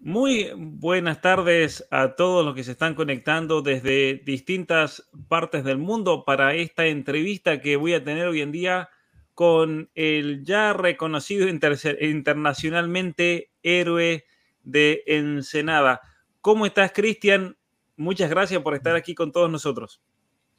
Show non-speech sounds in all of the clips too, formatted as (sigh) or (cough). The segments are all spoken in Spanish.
Muy buenas tardes a todos los que se están conectando desde distintas partes del mundo para esta entrevista que voy a tener hoy en día con el ya reconocido internacionalmente héroe de Ensenada. ¿Cómo estás, Cristian? Muchas gracias por estar aquí con todos nosotros.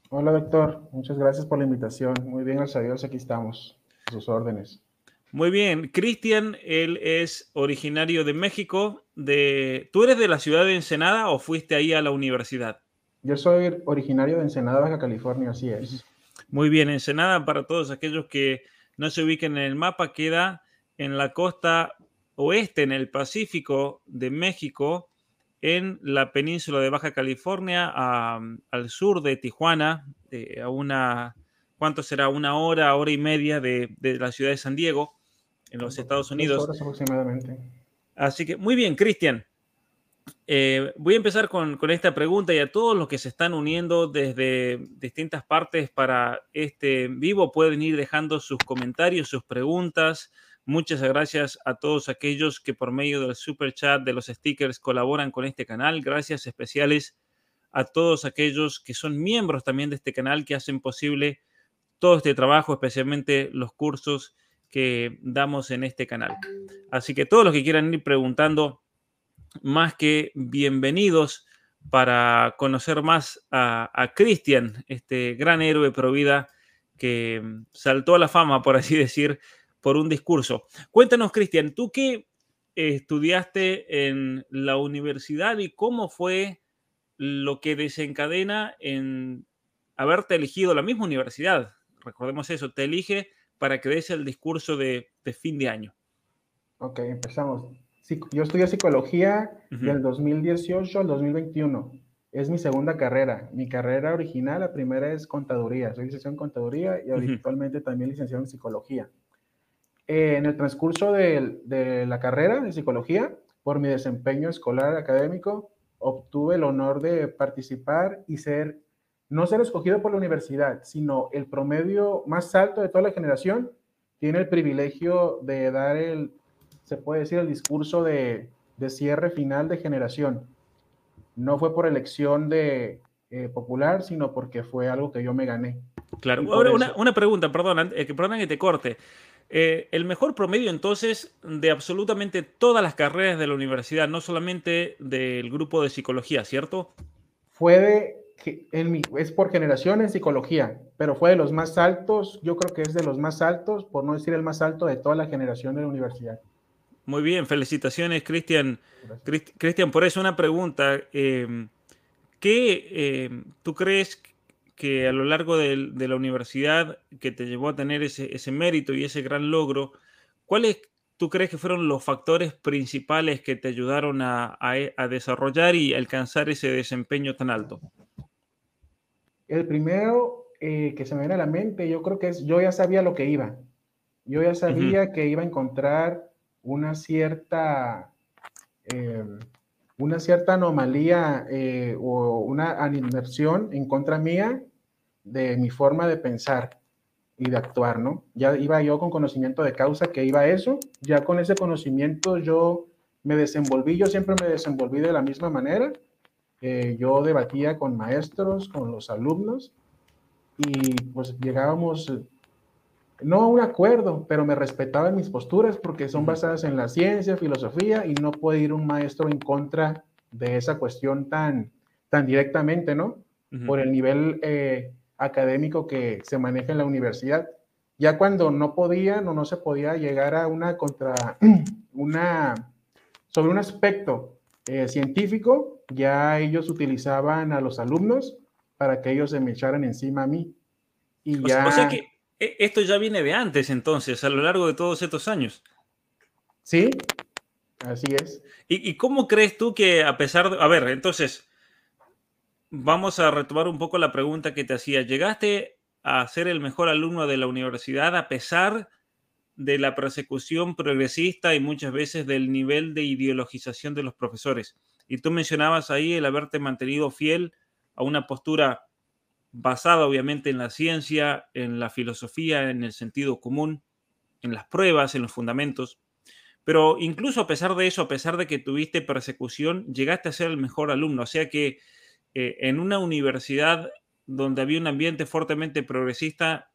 Hola, doctor. Muchas gracias por la invitación. Muy bien, gracias a Dios, aquí estamos, a sus órdenes. Muy bien, Cristian, él es originario de México. De... ¿Tú eres de la ciudad de Ensenada o fuiste ahí a la universidad? Yo soy originario de Ensenada, Baja California, así es. Muy bien, Ensenada, para todos aquellos que no se ubiquen en el mapa, queda en la costa oeste, en el Pacífico de México, en la península de Baja California, al sur de Tijuana, a una, ¿cuánto será? Una hora, hora y media de la ciudad de San Diego en los Estados Unidos. aproximadamente. Así que, muy bien, Cristian. Eh, voy a empezar con, con, esta pregunta y a todos los que se están uniendo desde distintas partes para este vivo pueden ir dejando sus comentarios, sus preguntas. Muchas gracias a todos aquellos que por medio del super chat, de los stickers, colaboran con este canal. Gracias especiales a todos aquellos que son miembros también de este canal que hacen posible todo este trabajo, especialmente los cursos que damos en este canal. Así que todos los que quieran ir preguntando, más que bienvenidos para conocer más a, Cristian, este gran héroe pro vida que saltó a la fama, por así (laughs) decir, por un discurso. Cuéntanos, Cristian, tú qué estudiaste en la universidad y cómo fue lo que desencadena en haberte elegido la misma universidad. Recordemos eso, te elige para que des el discurso de, fin de año. Ok, empezamos. Yo estudié psicología del 2018 al 2021. Es mi segunda carrera. Mi carrera original, la primera es contaduría. Soy licenciado en contaduría y actualmente también licenciado en psicología. Eh, en el transcurso de, de, la carrera de psicología, por mi desempeño escolar académico, obtuve el honor de participar y ser no ser escogido por la universidad, sino el promedio más alto de toda la generación, tiene el privilegio de dar el, se puede decir, el discurso de, cierre final de generación. No fue por elección de eh, popular, sino porque fue algo que yo me gané. Claro, ahora una, pregunta, perdón, eh, que, perdón que te corte. Eh, el mejor promedio entonces de absolutamente todas las carreras de la universidad, no solamente del grupo de psicología, ¿cierto? Fue de en mi, es por generación en psicología, pero fue de los más altos, yo creo que es de los más altos, por no decir el más alto de toda la generación de la universidad. Muy bien, felicitaciones, Cristian. Cristian, por eso una pregunta. Em, ¿Qué em, tú crees que a lo largo de, la universidad que te llevó a tener ese, mérito y ese gran logro, cuáles tú crees que fueron los factores principales que te ayudaron a desarrollar y alcanzar ese desempeño tan alto? El primero eh, que se me viene a la mente, yo creo que es, yo ya sabía lo que iba. Yo ya sabía que iba a encontrar una cierta, eh, una cierta anomalía eh, o una inversión en contra mía de mi forma de pensar y de actuar, ¿no? Ya iba yo con conocimiento de causa que iba a eso, ya con ese conocimiento yo me desenvolví, yo siempre me desenvolví de la misma manera yo debatía con maestros, con los alumnos, y pues llegábamos, eh, no a un acuerdo, pero me respetaban mis posturas porque son basadas en la ciencia, filosofía, y no puede ir un maestro en contra de esa cuestión tan, tan directamente, ¿no? Por el nivel eh, académico que se maneja en la universidad. Ya cuando no podían o no se podía llegar a una contra, (clears throat) una, sobre un aspecto eh, científico, ya ellos utilizaban a los alumnos para que ellos se me echaran encima a mí. Y ya... O sea, que e, esto ya viene de antes entonces, a lo largo de todos estos años. Sí, así es. ¿Y, cómo crees tú que a pesar de... A ver, entonces, vamos a retomar un poco la pregunta que te hacía. ¿Llegaste a ser el mejor alumno de la universidad a pesar de la persecución progresista y muchas veces del nivel de ideologización de los profesores? Y tú mencionabas ahí el haberte mantenido fiel a una postura basada obviamente en la ciencia, en la filosofía, en el sentido común, en las pruebas, en los fundamentos. Pero incluso a pesar de eso, a pesar de que tuviste persecución, llegaste a ser el mejor alumno. O sea que eh, en una universidad donde había un ambiente fuertemente progresista,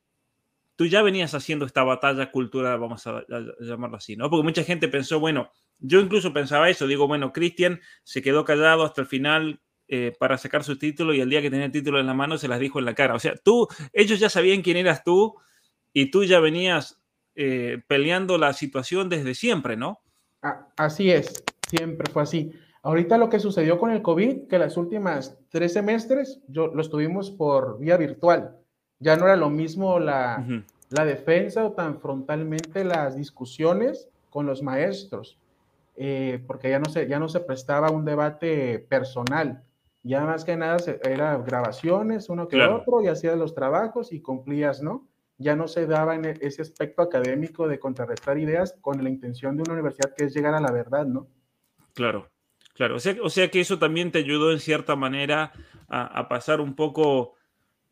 tú ya venías haciendo esta batalla cultural, vamos a, llamarlo así, ¿no? Porque mucha gente pensó, bueno, yo incluso pensaba eso, digo, bueno, Cristian se quedó callado hasta el final eh, para sacar su título y el día que tenía el título en la mano se las dijo en la cara. O sea, tú, ellos ya sabían quién eras tú y tú ya venías eh, peleando la situación desde siempre, ¿no? así es, siempre fue así. Ahorita lo que sucedió con el COVID, que las últimas tres semestres yo, lo estuvimos por vía virtual. Ya no era lo mismo la, la defensa o tan frontalmente las discusiones con los maestros, eh, porque ya no, se, ya no se prestaba un debate personal. Ya más que nada era grabaciones, uno que otro, y hacías los trabajos y cumplías, ¿no? ya no se daba en e, ese aspecto académico de contrarrestar ideas con la intención de una universidad que es llegar a la verdad, ¿no? Claro, claro. O sea, o sea que eso también te ayudó en cierta manera a, pasar un poco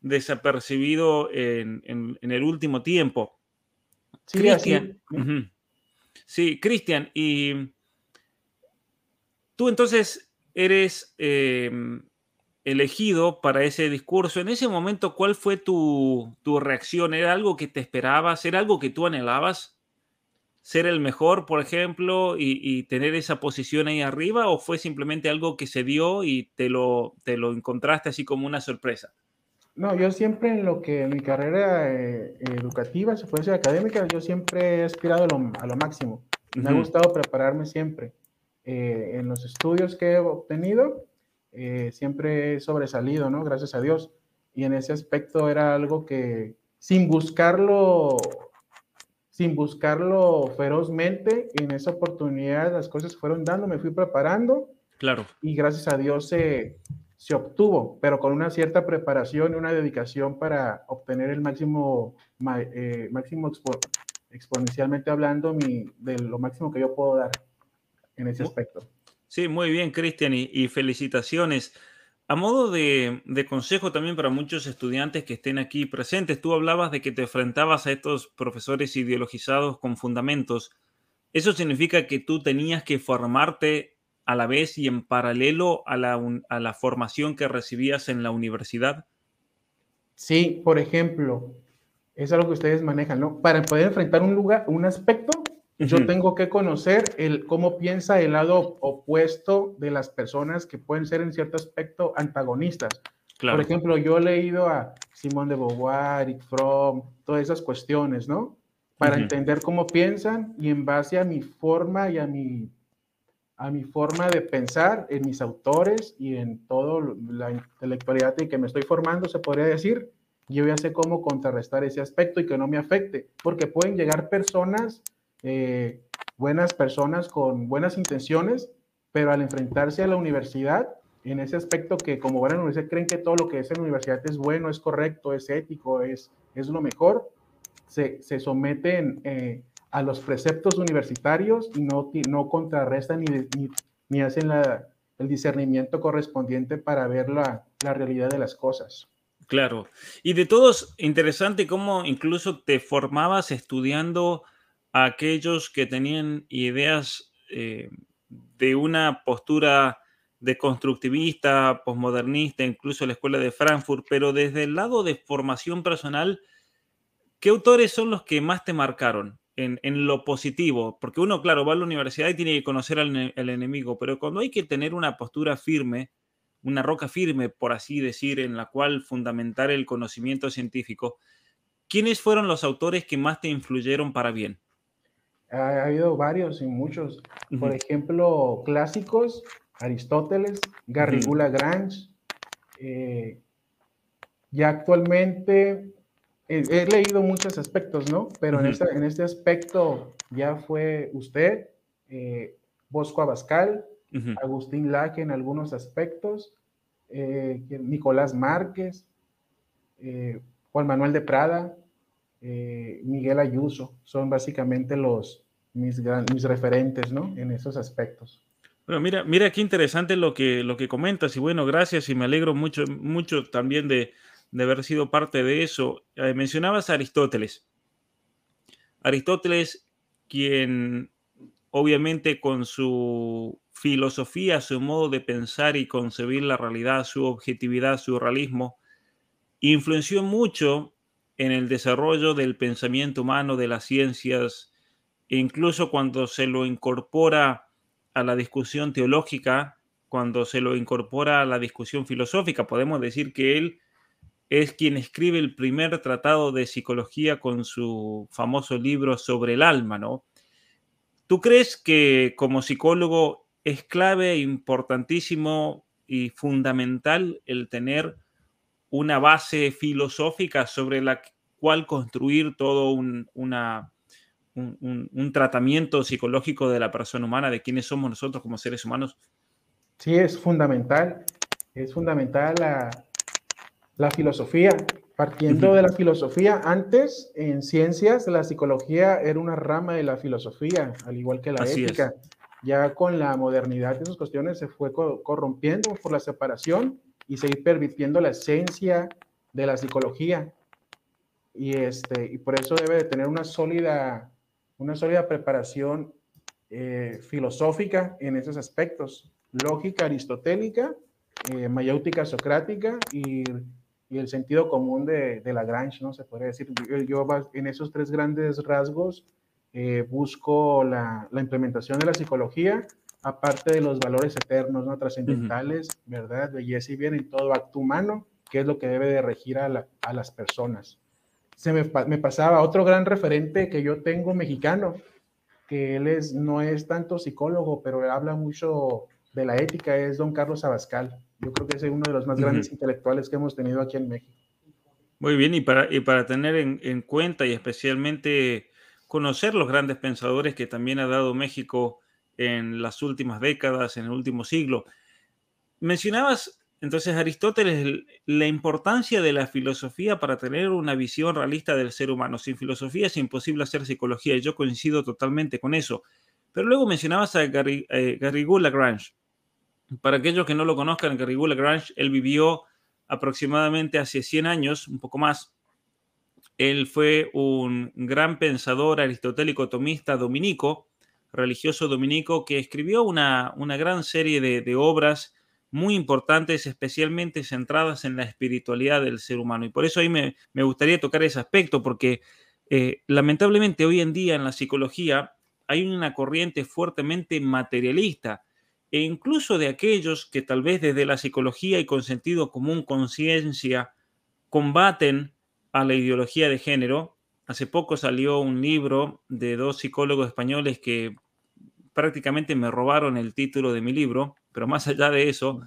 desapercibido en, el último tiempo. Sí, Cristian. Sí, Cristian, y tú entonces eres em, elegido para ese discurso, en ese momento, ¿cuál fue tu, reacción? ¿Era algo que te esperabas? ¿Era algo que tú anhelabas? ¿Ser el mejor, por ejemplo, y, tener esa posición ahí arriba? ¿O fue simplemente algo que se dio y te lo, te lo encontraste así como una sorpresa? No, yo siempre en lo que en mi carrera eh, educativa, se ser académica, yo siempre he aspirado a lo, máximo. Me ha gustado prepararme siempre. Eh, en los estudios que he obtenido, eh, siempre he sobresalido, ¿no? Gracias a Dios. Y en ese aspecto era algo que sin buscarlo, sin buscarlo ferozmente, en esa oportunidad las cosas fueron dando, me fui preparando. Claro. Y gracias a Dios se, se obtuvo, pero con una cierta preparación y una dedicación para obtener el máximo, eh, máximo exponencialmente hablando, mi, de lo máximo que yo puedo dar en ese aspecto. Sí, muy bien, Cristian, y, felicitaciones. A modo de, consejo también para muchos estudiantes que estén aquí presentes, tú hablabas de que te enfrentabas a estos profesores ideologizados con fundamentos. ¿Eso significa que tú tenías que formarte a la vez y en paralelo a la, a la formación que recibías en la universidad? Sí, por ejemplo, es algo que ustedes manejan, ¿no? Para poder enfrentar un lugar, un aspecto, yo tengo que conocer el, cómo piensa el lado opuesto de las personas que pueden ser en cierto aspecto antagonistas. Por ejemplo, yo he leído a Simón de Beauvoir, Eric Fromm, todas esas cuestiones, ¿no? Para entender cómo piensan y en base a mi forma y a mi, a mi forma de pensar en mis autores y en toda la intelectualidad en que me estoy formando, se podría decir, yo ya sé cómo contrarrestar ese aspecto y que no me afecte, porque pueden llegar personas eh, buenas personas con buenas intenciones, pero al enfrentarse a la universidad, en ese aspecto que como van a la universidad creen que todo lo que es en la universidad es bueno, es correcto, es ético, es, es lo mejor, se, se someten eh, a los preceptos universitarios y no, no contrarrestan ni, ni, ni hacen la, el discernimiento correspondiente para ver la, la realidad de las cosas. Claro. Y de todos, interesante cómo incluso te formabas estudiando aquellos que tenían ideas eh, de una postura de constructivista, posmodernista, incluso la escuela de Frankfurt, pero desde el lado de formación personal, ¿qué autores son los que más te marcaron en, lo positivo? Porque uno, claro, va a la universidad y tiene que conocer al, al, enemigo, pero cuando hay que tener una postura firme, una roca firme, por así decir, en la cual fundamentar el conocimiento científico, ¿quiénes fueron los autores que más te influyeron para bien? Ha, habido varios y muchos. Por ejemplo, clásicos, Aristóteles, Garrigula Grange. Eh, ya actualmente he, leído muchos aspectos, ¿no? Pero en, este, en este aspecto ya fue usted, eh, Bosco Abascal, Agustín Laque en algunos aspectos, eh, Nicolás Márquez, eh, Juan Manuel de Prada, Miguel Ayuso, son básicamente los, mis, mis referentes, ¿no? En esos aspectos. Bueno, mira, mira qué interesante lo que, lo que comentas y bueno, gracias y me alegro mucho, mucho también de, de haber sido parte de eso. Eh, mencionabas a Aristóteles. Aristóteles, quien obviamente con su filosofía, su modo de pensar y concebir la realidad, su objetividad, su realismo, influenció mucho en el desarrollo del pensamiento humano, de las ciencias, e incluso cuando se lo incorpora a la discusión teológica, cuando se lo incorpora a la discusión filosófica, podemos decir que él es quien escribe el primer tratado de psicología con su famoso libro sobre el alma, ¿no? ¿Tú crees que como psicólogo es clave, importantísimo y fundamental el tener una base filosófica sobre la cual construir todo un, una, un, tratamiento psicológico de la persona humana, de quiénes somos nosotros como seres humanos? Sí, es fundamental. Es fundamental la, la filosofía. Partiendo de la filosofía, antes en ciencias la psicología era una rama de la filosofía, al igual que la ética. Ya con la modernidad esas cuestiones se fue corrompiendo por la separación y se permitiendo la esencia de la psicología. Y, este, y por eso debe de tener una sólida, una sólida preparación eh, filosófica en esos aspectos. Lógica aristotélica, eh, mayéutica socrática y y el sentido común de, de Lagrange, ¿no? Se podría decir. Yo, en esos tres grandes rasgos eh, busco la, la, implementación de la psicología, aparte de los valores eternos, ¿no? Trascendentales, ¿verdad? Belleza y bien en todo acto humano, que es lo que debe de regir a, a las personas. Se me, me, pasaba otro gran referente que yo tengo mexicano, que él es, no es tanto psicólogo, pero habla mucho de la ética, es don Carlos Abascal yo creo que es uno de los más grandes intelectuales que hemos tenido aquí en México. Muy bien, y para, y para tener en, en, cuenta y especialmente conocer los grandes pensadores que también ha dado México en las últimas décadas, en el último siglo. Mencionabas entonces, Aristóteles, la importancia de la filosofía para tener una visión realista del ser humano. Sin filosofía es imposible hacer psicología y yo coincido totalmente con eso. Pero luego mencionabas a eh, Garrigou Lagrange. Para aquellos que no lo conozcan, Garrigou Lagrange, él vivió aproximadamente hace 100 años, un poco más. Él fue un gran pensador aristotélico tomista dominico, religioso dominico, que escribió una, una gran serie de, obras muy importantes, especialmente centradas en la espiritualidad del ser humano. Y por eso ahí me, gustaría tocar ese aspecto, porque eh, lamentablemente hoy en día en la psicología hay una corriente fuertemente materialista e incluso de aquellos que tal vez desde la psicología y con sentido común, conciencia, combaten a la ideología de género. Hace poco salió un libro de dos psicólogos españoles que prácticamente me robaron el título de mi libro, pero más allá de eso,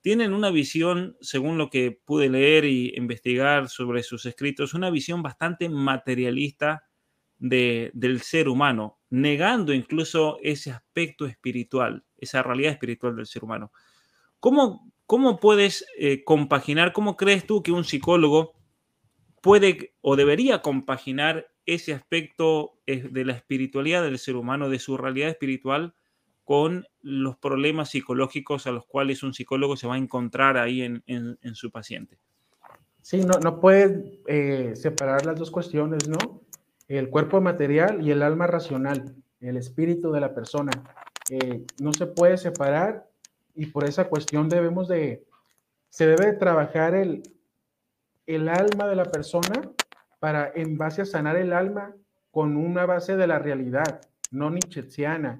tienen una visión, según lo que pude leer y investigar sobre sus escritos, una visión bastante materialista del ser humano, negando incluso ese aspecto espiritual, esa realidad espiritual del ser humano. ¿Cómo, cómo puedes eh, compaginar, cómo crees tú que un psicólogo puede o debería compaginar ese aspecto eh, de la espiritualidad del ser humano, de su realidad espiritual, con los problemas psicológicos a los cuales un psicólogo se va a encontrar ahí en, su paciente? Sí, no, no puedes eh, separar las dos cuestiones, ¿no? el cuerpo material y el alma racional, el espíritu de la persona. Eh, no se puede separar y por esa cuestión debemos de, se debe trabajar el, el alma de la persona para en base a sanar el alma con una base de la realidad, no nietzscheana,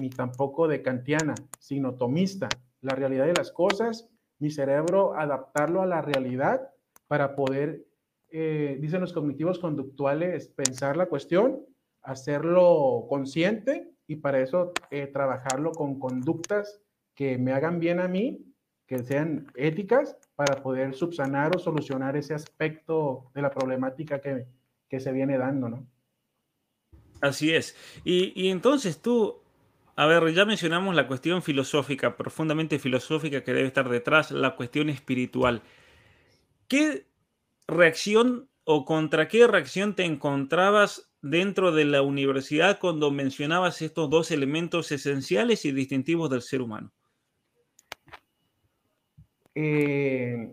ni tampoco de kantiana, sino tomista, la realidad de las cosas, mi cerebro adaptarlo a la realidad para poder eh, dicen los cognitivos conductuales, pensar la cuestión, hacerlo consciente y para eso eh, trabajarlo con conductas que me hagan bien a mí, que sean éticas para poder subsanar o solucionar ese aspecto de la problemática que, que se viene dando, ¿no? Así es. Y, y, entonces tú, a ver, ya mencionamos la cuestión filosófica, profundamente filosófica que debe estar detrás, la cuestión espiritual. ¿Qué reacción o contra qué reacción te encontrabas dentro de la universidad cuando mencionabas estos dos elementos esenciales y distintivos del ser humano? Eh,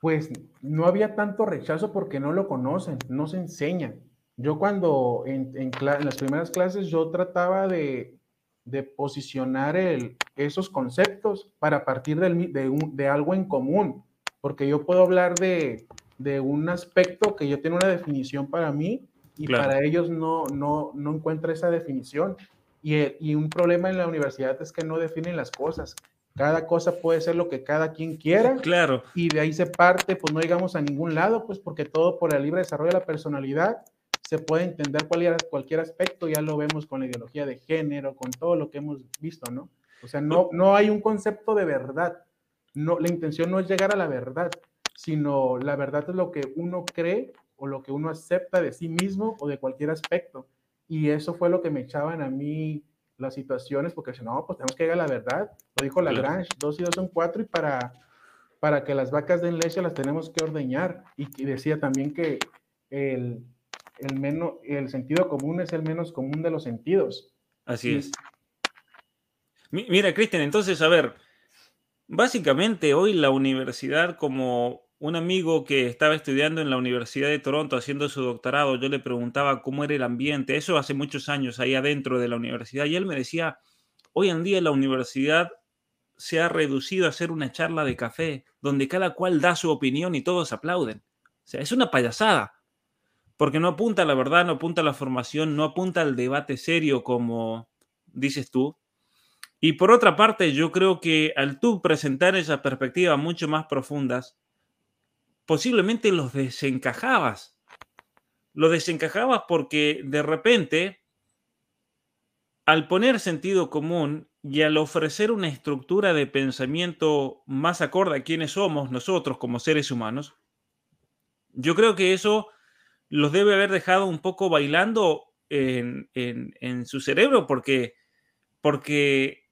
pues no había tanto rechazo porque no lo conocen, no se enseña. Yo cuando en, las primeras clases yo trataba de, posicionar esos conceptos para partir de, algo en común, porque yo puedo hablar de, un aspecto que yo tengo una definición para mí y para ellos no, no, no encuentra esa definición. Y, y, un problema en la universidad es que no definen las cosas. Cada cosa puede ser lo que cada quien quiera. Claro. Y de ahí se parte, pues no llegamos a ningún lado, pues porque todo por el libre desarrollo de la personalidad se puede entender cualquier, cualquier aspecto, ya lo vemos con la ideología de género, con todo lo que hemos visto, ¿no? O sea, no, no hay un concepto de verdad. No, la intención no es llegar a la verdad, sino la verdad es lo que uno cree o lo que uno acepta de sí mismo o de cualquier aspecto. Y eso fue lo que me echaban a mí las situaciones, porque si no, pues tenemos que llegar a la verdad. Lo dijo Lagrange, dos y dos son cuatro y para, para que las vacas den leche las tenemos que ordeñar. Y, decía también que el, el, menos, el sentido común es el menos común de los sentidos. Así es. Mira, Cristian, entonces, a ver, básicamente hoy la universidad como un amigo que estaba estudiando en la Universidad de Toronto haciendo su doctorado, yo le preguntaba cómo era el ambiente, eso hace muchos años ahí adentro de la universidad, y él me decía, hoy en día la universidad se ha reducido a ser una charla de café, donde cada cual da su opinión y todos aplauden. O sea, es una payasada, porque no apunta a la verdad, no apunta a la formación, no apunta al debate serio como dices tú. Y por otra parte, yo creo que al tú presentar esas perspectivas mucho más profundas, posiblemente los desencajabas. Los desencajabas porque de repente, al poner sentido común y al ofrecer una estructura de pensamiento más acorde a quienes somos nosotros como seres humanos, yo creo que eso los debe haber dejado un poco bailando en, su cerebro porque, porque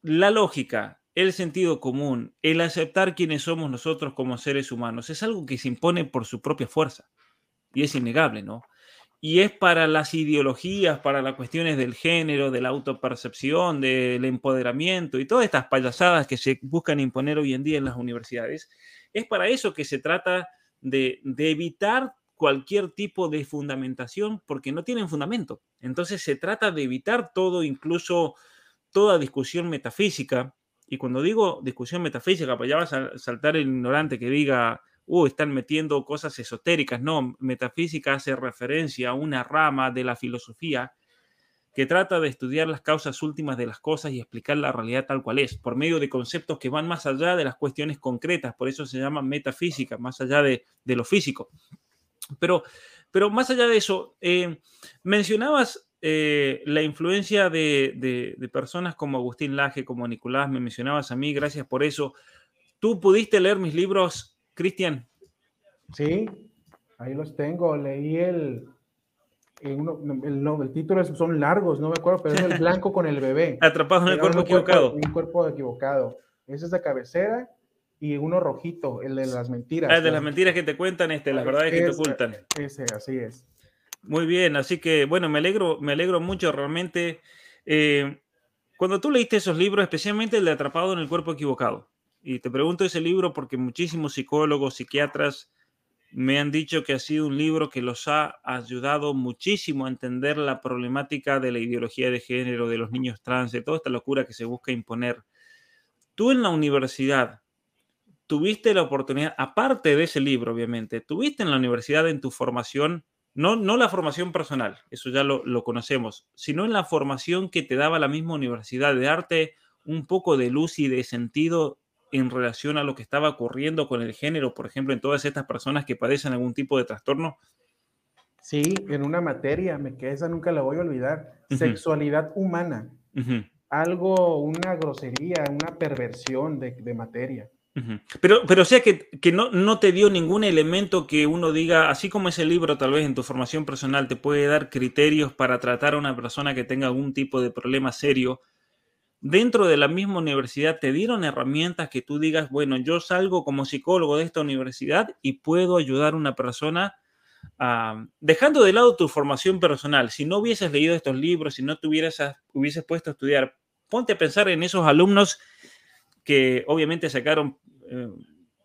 la lógica, el sentido común, el aceptar quiénes somos nosotros como seres humanos, es algo que se impone por su propia fuerza. Y es innegable, ¿no? Y es para las ideologías, para las cuestiones del género, de la autopercepción, del empoderamiento y todas estas payasadas que se buscan imponer hoy en día en las universidades, es para eso que se trata de, de evitar cualquier tipo de fundamentación porque no tienen fundamento. Entonces se trata de evitar todo, incluso toda discusión metafísica, y cuando digo discusión metafísica, pues ya a saltar el ignorante que diga, uh, están metiendo cosas esotéricas. No, metafísica hace referencia a una rama de la filosofía que trata de estudiar las causas últimas de las cosas y explicar la realidad tal cual es, por medio de conceptos que van más allá de las cuestiones concretas, por eso se llama metafísica, más allá de, lo físico. Pero, pero más allá de eso, eh, mencionabas eh, la influencia de, personas como Agustín Laje, como Nicolás, me mencionabas a mí, gracias por eso. ¿Tú pudiste leer mis libros, Cristian? Sí, ahí los tengo. Leí el, el, título son largos, no me acuerdo, pero es el (laughs) blanco con el bebé. Atrapado en el cuerpo equivocado. un cuerpo equivocado. Ese es de cabecera y uno rojito, el de las mentiras. Ah, el de las mentiras que te cuentan, este, las verdades que te ocultan. Ese, así es. Muy bien, así que bueno, me alegro, me alegro mucho realmente. Eh, cuando tú leíste esos libros, especialmente el de Atrapado en el Cuerpo Equivocado, y te pregunto ese libro porque muchísimos psicólogos, psiquiatras me han dicho que ha sido un libro que los ha ayudado muchísimo a entender la problemática de la ideología de género, de los niños trans, de toda esta locura que se busca imponer. Tú en la universidad tuviste la oportunidad, aparte de ese libro, obviamente, tuviste en la universidad en tu formación no, no la formación personal, eso ya lo, conocemos, sino en la formación que te daba la misma universidad, de darte un poco de luz y de sentido en relación a lo que estaba ocurriendo con el género, por ejemplo, en todas estas personas que padecen algún tipo de trastorno? Sí, en una materia, me queda esa nunca la voy a olvidar, sexualidad humana. algo, una grosería, una perversión de, de materia. Pero, pero o sea que, que no, no, te dio ningún elemento que uno diga, así como ese libro tal vez en tu formación personal te puede dar criterios para tratar a una persona que tenga algún tipo de problema serio, dentro de la misma universidad te dieron herramientas que tú digas, bueno, yo salgo como psicólogo de esta universidad y puedo ayudar a una persona, dejando de lado tu formación personal, si no hubieses leído estos libros, si no te hubieses puesto a estudiar, ponte a pensar en esos alumnos que obviamente sacaron eh,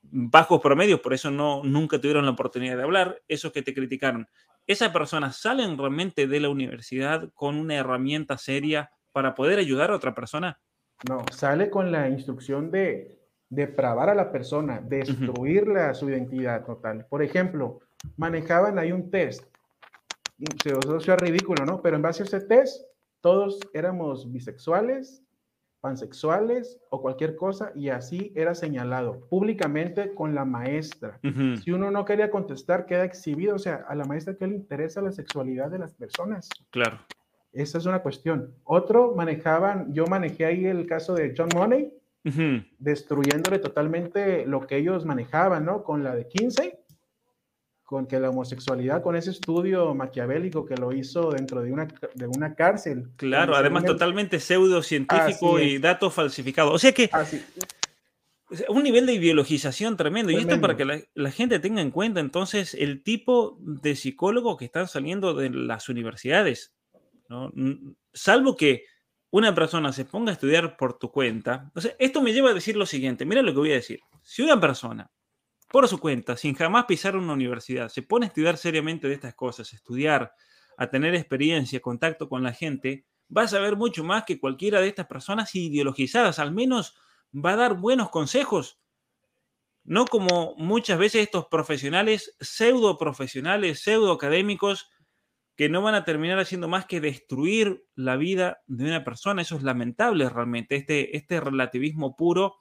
bajos promedios, por eso no, nunca tuvieron la oportunidad de hablar, esos que te criticaron. ¿Esas personas salen realmente de la universidad con una herramienta seria para poder ayudar a otra persona? No, sale con la instrucción de depravar a la persona, destruirla su identidad total. Por ejemplo, manejaban ahí un test. Se os ridículo, ¿no? Pero en base a ese test, todos éramos bisexuales, pansexuales o cualquier cosa y así era señalado públicamente con la maestra. Si uno no quería contestar, queda exhibido, o sea, a la maestra que le interesa la sexualidad de las personas. Claro. Esa es una cuestión. Otro manejaban, yo manejé ahí el caso de John Money, destruyéndole totalmente lo que ellos manejaban, ¿no? Con la de 15 con que la homosexualidad, con ese estudio maquiavélico que lo hizo dentro de una, de una cárcel. Claro, además totalmente pseudocientífico y datos falsificados. O sea que un nivel de ideologización tremendo. Y esto para que la, gente tenga en cuenta entonces el tipo de psicólogo que están saliendo de las universidades. Salvo que una persona se ponga a estudiar por tu cuenta. O sea, esto me lleva a decir lo siguiente. Mira lo que voy a decir. Si una persona por su cuenta, sin jamás pisar una universidad, se pone a estudiar seriamente de estas cosas, estudiar, a tener experiencia, contacto con la gente, va a saber mucho más que cualquiera de estas personas ideologizadas, al menos va a dar buenos consejos. No como muchas veces estos profesionales, pseudo profesionales, pseudo académicos, que no van a terminar haciendo más que destruir la vida de una persona. Eso es lamentable realmente, este, este relativismo puro,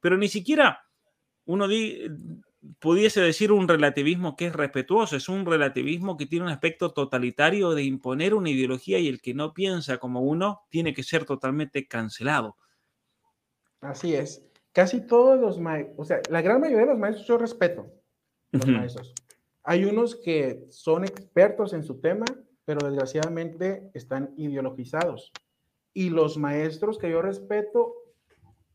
pero ni siquiera uno pudiese decir un relativismo que es respetuoso, es un relativismo que tiene un aspecto totalitario de imponer una ideología y el que no piensa como uno tiene que ser totalmente cancelado. Así es. Casi todos los maestros, o sea, la gran mayoría de los maestros yo respeto los maestros. Hay unos que son expertos en su tema, pero desgraciadamente están ideologizados. Y los maestros que yo respeto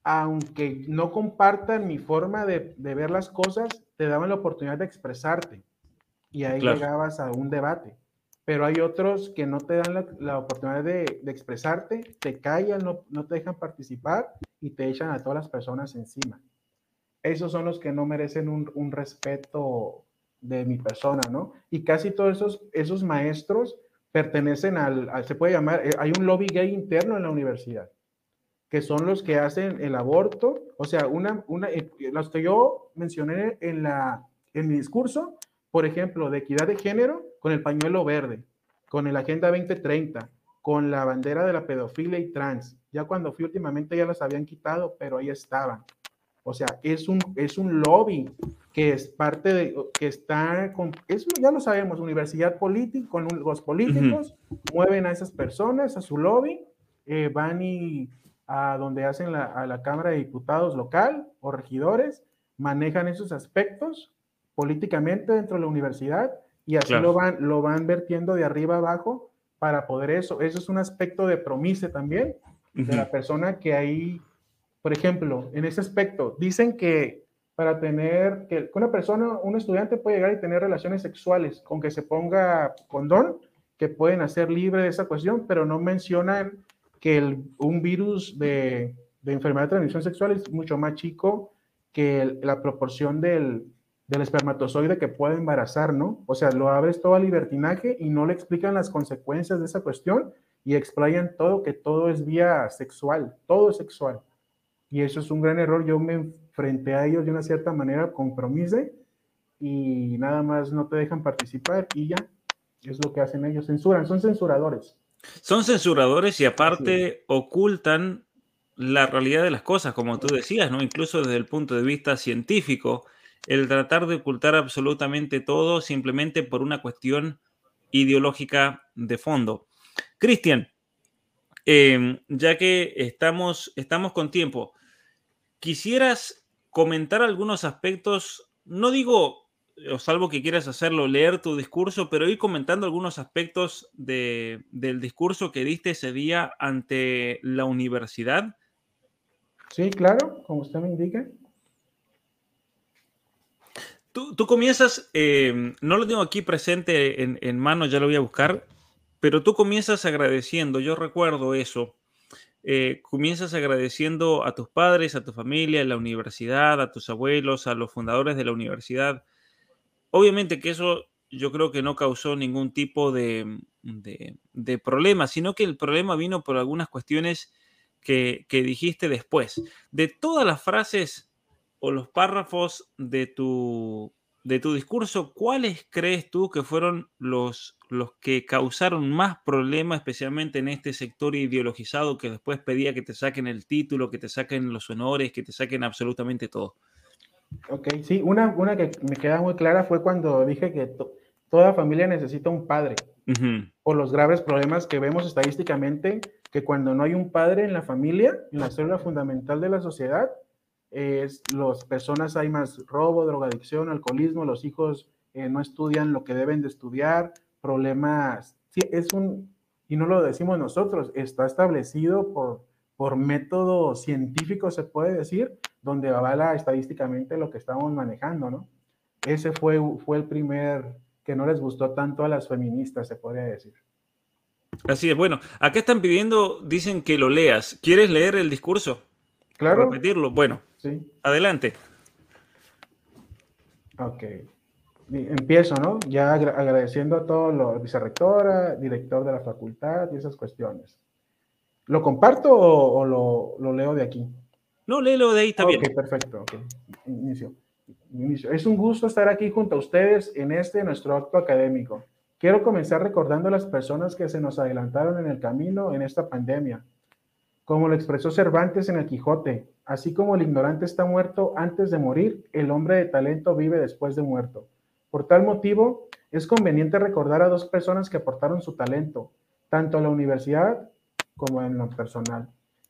aunque no compartan mi forma de, ver las cosas, te daban la oportunidad de expresarte y ahí llegabas a un debate. Pero hay otros que no te dan la, oportunidad de, expresarte, te callan, no, no, te dejan participar y te echan a todas las personas encima. Esos son los que no merecen un, respeto de mi persona, ¿no? Y casi todos esos, esos maestros pertenecen al, se puede llamar, eh, hay un lobby gay interno en la universidad que son los que hacen el aborto. O sea, una, una, eh, los que yo mencioné en, la, en mi discurso, por ejemplo, de equidad de género, con el pañuelo verde, con la Agenda 2030, con la bandera de la pedofilia y trans. Ya cuando fui últimamente ya las habían quitado, pero ahí estaban. O sea, es un, es un lobby que es parte de, que está, con, eso ya lo sabemos, universidad política, con los políticos, mueven a esas personas, a su lobby, eh, van y a donde hacen la, a la Cámara de Diputados local o regidores, manejan esos aspectos políticamente dentro de la universidad y así lo, van, lo van vertiendo de arriba abajo para poder eso. Eso es un aspecto de promise también de la persona que ahí, por ejemplo, en ese aspecto, dicen que para tener, que una persona, un estudiante puede llegar y tener relaciones sexuales con que se ponga condón, que pueden hacer libre de esa cuestión, pero no mencionan que un virus de, enfermedad de transmisión sexual es mucho más chico que la proporción del, espermatozoide que puede embarazar, ¿no? O sea, lo abres todo al libertinaje y no le explican las consecuencias de esa cuestión y explayan todo, que todo es vía sexual, todo es sexual. Y eso es un gran error. Yo me enfrenté a ellos de una cierta manera, compromise, y nada más no te dejan participar y ya, es lo que hacen ellos, censuran, son censuradores. Son censuradores y aparte ocultan la realidad de las cosas, como tú decías, ¿no? Incluso desde el punto de vista científico, el tratar de ocultar absolutamente todo simplemente por una cuestión ideológica de fondo. Cristian, em, ya que estamos, estamos con tiempo, quisieras comentar algunos aspectos, no digo, o salvo que quieras hacerlo, leer tu discurso, pero ir comentando algunos aspectos del discurso que diste ese día ante la universidad. Sí, claro, como usted me indica. Tú, comienzas, em, no lo tengo aquí presente en, en, mano, ya lo voy a buscar, pero tú comienzas agradeciendo, yo recuerdo eso, eh, comienzas agradeciendo a tus padres, a tu familia, a la universidad, a tus abuelos, a los fundadores de la universidad. Obviamente que eso yo creo que no causó ningún tipo de, de, problema, sino que el problema vino por algunas cuestiones que, que dijiste después. De todas las frases o los párrafos de tu, de tu discurso, ¿cuáles crees tú que fueron los, los que causaron más problemas, especialmente en este sector ideologizado que después pedía que te saquen el título, que te saquen los honores, que te saquen absolutamente todo? Ok, sí, una, una que me queda muy clara fue cuando dije que toda familia necesita un padre, por los graves problemas que vemos estadísticamente, que cuando no hay un padre en la familia, en la célula fundamental de la sociedad, es las personas hay más robo, drogadicción, alcoholismo, los hijos eh, no estudian lo que deben de estudiar, problemas, sí, es un, y no lo decimos nosotros, está establecido por, por método científico, se puede decir, donde avala estadísticamente lo que estamos manejando, ¿no? Ese fue, fue el primer que no les gustó tanto a las feministas, se podría decir. Así es, bueno, acá están pidiendo, dicen que lo leas. ¿Quieres leer el discurso? Claro. Repetirlo. Bueno, sí. adelante. Ok. Empiezo, ¿no? Ya agradeciendo a todos los vicerrectora, director de la facultad y esas cuestiones. ¿Lo comparto o, lo, leo de aquí? No, léelo de ahí también. Ok, perfecto. Inicio. Inicio. Es un gusto estar aquí junto a ustedes en este nuestro acto académico. Quiero comenzar recordando a las personas que se nos adelantaron en el camino en esta pandemia como lo expresó Cervantes en el Quijote, así como el ignorante está muerto antes de morir, el hombre de talento vive después de muerto. Por tal motivo, es conveniente recordar a dos personas que aportaron su talento, tanto a la universidad como en lo personal.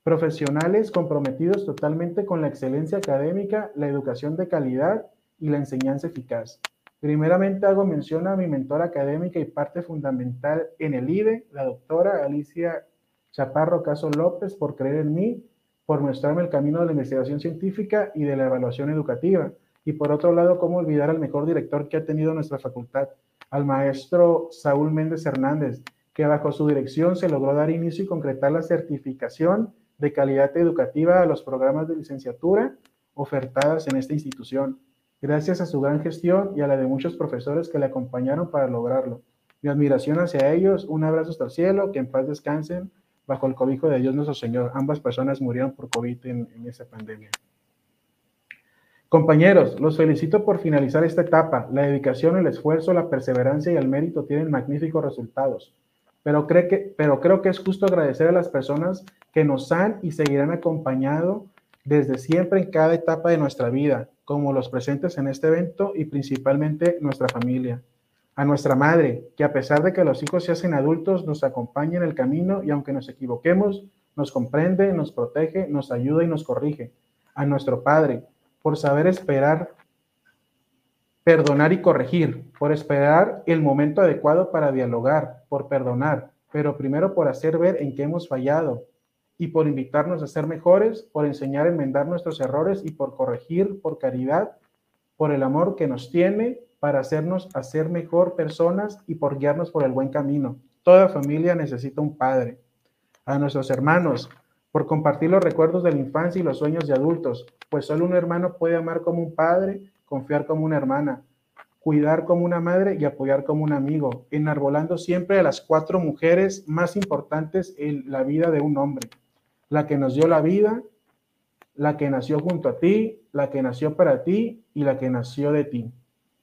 Profesionales comprometidos totalmente con la excelencia académica, la educación de calidad y la enseñanza eficaz. Primeramente hago mención a mi mentora académica y parte fundamental en el IDE, la doctora Alicia Chaparro Caso López por creer en mí, por mostrarme el camino de la investigación científica y de la evaluación educativa. Y por otro lado, cómo olvidar al mejor director que ha tenido nuestra facultad, al maestro Saúl Méndez Hernández, que bajo su dirección se logró dar inicio y concretar la certificación de calidad educativa a los programas de licenciatura ofertadas en esta institución, gracias a su gran gestión y a la de muchos profesores que le acompañaron para lograrlo. Mi admiración hacia ellos, un abrazo hasta el cielo, que en paz descansen bajo el cobijo de Dios nuestro Señor. Ambas personas murieron por COVID en, esa pandemia. Compañeros, los felicito por finalizar esta etapa. La dedicación, el esfuerzo, la perseverancia y el mérito tienen magníficos resultados. Pero, cree que, pero creo que es justo agradecer a las personas que nos han y seguirán acompañado desde siempre en cada etapa de nuestra vida, como los presentes en este evento y principalmente nuestra familia a nuestra madre, que a pesar de que los hijos se hacen adultos, nos acompaña en el camino y aunque nos equivoquemos, nos comprende, nos protege, nos ayuda y nos corrige. A nuestro Padre, por saber esperar, perdonar y corregir, por esperar el momento adecuado para dialogar, por perdonar, pero primero por hacer ver en qué hemos fallado y por invitarnos a ser mejores, por enseñar a enmendar nuestros errores y por corregir por caridad, por el amor que nos tiene para hacernos hacer mejor personas y por guiarnos por el buen camino. Toda familia necesita un padre. A nuestros hermanos, por compartir los recuerdos de la infancia y los sueños de adultos, pues solo un hermano puede amar como un padre, confiar como una hermana, cuidar como una madre y apoyar como un amigo, enarbolando siempre a las cuatro mujeres más importantes en la vida de un hombre. La que nos dio la vida, la que nació junto a ti, la que nació para ti y la que nació de ti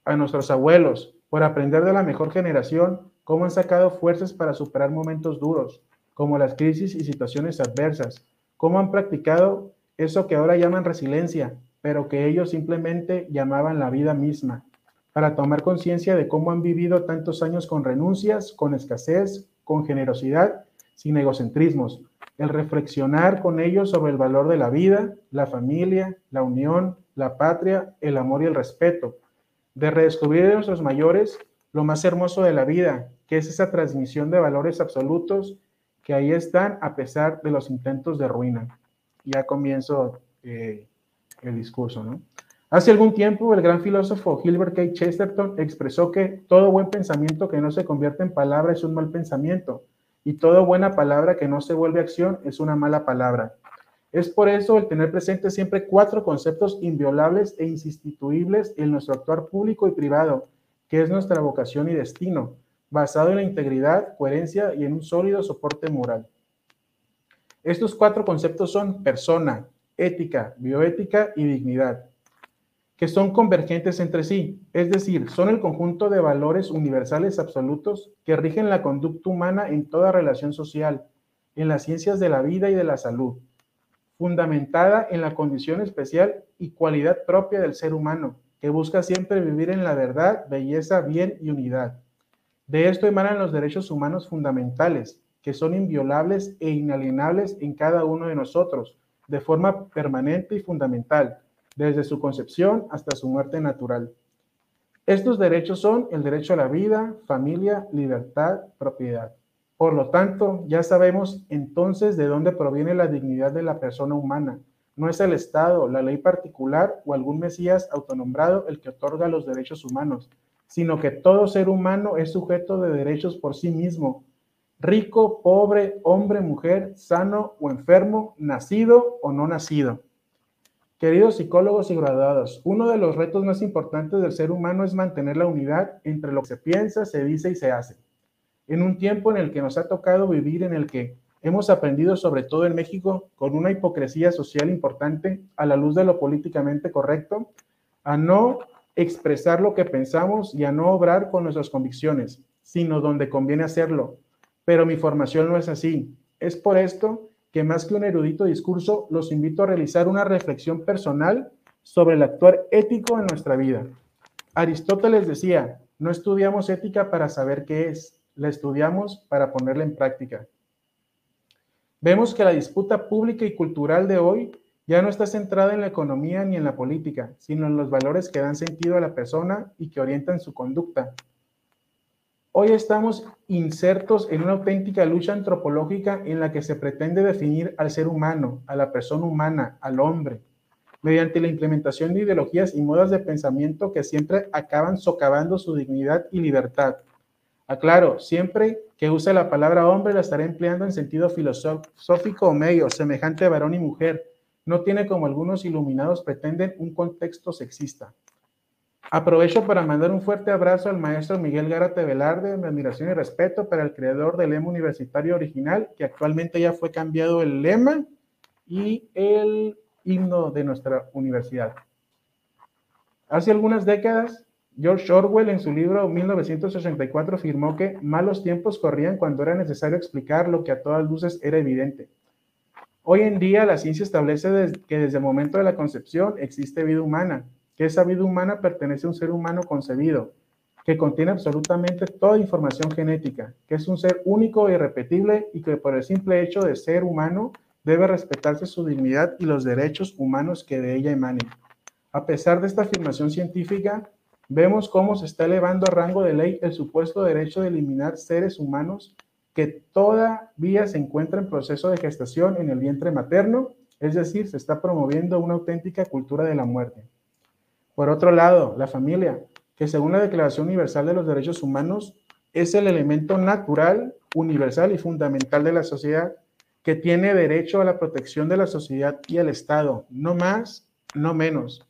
a nuestros abuelos por aprender de la mejor generación cómo han sacado fuerzas para superar momentos duros, como las crisis y situaciones adversas, cómo han practicado eso que ahora llaman resiliencia, pero que ellos simplemente llamaban la vida misma, para tomar conciencia de cómo han vivido tantos años con renuncias, con escasez, con generosidad, sin egocentrismos, el reflexionar con ellos sobre el valor de la vida, la familia, la unión, la patria, el amor y el respeto, de redescubrir de nuestros mayores lo más hermoso de la vida, que es esa transmisión de valores absolutos que ahí están a pesar de los intentos de ruina. Ya comienzo eh, el discurso. Hace algún tiempo el gran filósofo Gilbert K. Chesterton expresó que todo buen pensamiento que no se convierte en palabra es un mal pensamiento y toda buena palabra que no se vuelve acción es una mala palabra. Es por eso el tener presente siempre cuatro conceptos inviolables e insustituibles en nuestro actuar público y privado, que es nuestra vocación y destino, basado en la integridad, coherencia y en un sólido soporte moral. Estos cuatro conceptos son persona, ética, bioética y dignidad, que son convergentes entre sí, es decir, son el conjunto de valores universales absolutos que rigen la conducta humana en toda relación social, en las ciencias de la vida y de la salud, fundamentada en la condición especial y cualidad propia del ser humano, que busca siempre vivir en la verdad, belleza, bien y unidad. De esto emanan los derechos humanos fundamentales, que son inviolables e inalienables en cada uno de nosotros, de forma permanente y fundamental, desde su concepción hasta su muerte natural. Estos derechos son el derecho a la vida, familia, libertad, propiedad. Por lo tanto, ya sabemos entonces de dónde proviene la dignidad de la persona humana. No es el Estado, la ley particular o algún Mesías autonombrado el que otorga los derechos humanos, sino que todo ser humano es sujeto de derechos por sí mismo, rico, pobre, hombre, mujer, sano o enfermo, nacido o no nacido. Queridos psicólogos y graduados, uno de los retos más importantes del ser humano es mantener la unidad entre lo que se piensa, se dice y se hace. En un tiempo en el que nos ha tocado vivir, en el que hemos aprendido, sobre todo en México, con una hipocresía social importante a la luz de lo políticamente correcto, a no expresar lo que pensamos y a no obrar con nuestras convicciones, sino donde conviene hacerlo. Pero mi formación no es así. Es por esto que más que un erudito discurso, los invito a realizar una reflexión personal sobre el actuar ético en nuestra vida. Aristóteles decía, no estudiamos ética para saber qué es, la estudiamos para ponerla en práctica. Vemos que la disputa pública y cultural de hoy ya no está centrada en la economía ni en la política, sino en los valores que dan sentido a la persona y que orientan su conducta. Hoy estamos insertos en una auténtica lucha antropológica en la que se pretende definir al ser humano, a la persona humana, al hombre, mediante la implementación de ideologías y modas de pensamiento que siempre acaban socavando su dignidad y libertad. Aclaro, siempre que use la palabra hombre la estaré empleando en sentido filosófico o medio, semejante a varón y mujer. No tiene como algunos iluminados pretenden un contexto sexista. Aprovecho para mandar un fuerte abrazo al maestro Miguel Gárate Velarde, mi admiración y respeto para el creador del lema universitario original, que actualmente ya fue cambiado el lema y el himno de nuestra universidad. Hace algunas décadas, George Orwell en su libro 1984 afirmó que malos tiempos corrían cuando era necesario explicar lo que a todas luces era evidente. Hoy en día la ciencia establece que desde el momento de la concepción existe vida humana que esa vida humana pertenece a un ser humano concebido, que contiene absolutamente toda información genética, que es un ser único e irrepetible y que por el simple hecho de ser humano debe respetarse su dignidad y los derechos humanos que de ella emanen. A pesar de esta afirmación científica, vemos cómo se está elevando a rango de ley el supuesto derecho de eliminar seres humanos que todavía se encuentran en proceso de gestación en el vientre materno, es decir, se está promoviendo una auténtica cultura de la muerte. Por otro lado, la familia, que según la Declaración Universal de los Derechos Humanos es el elemento natural, universal y fundamental de la sociedad, que tiene derecho a la protección de la sociedad y el Estado, no más, no menos.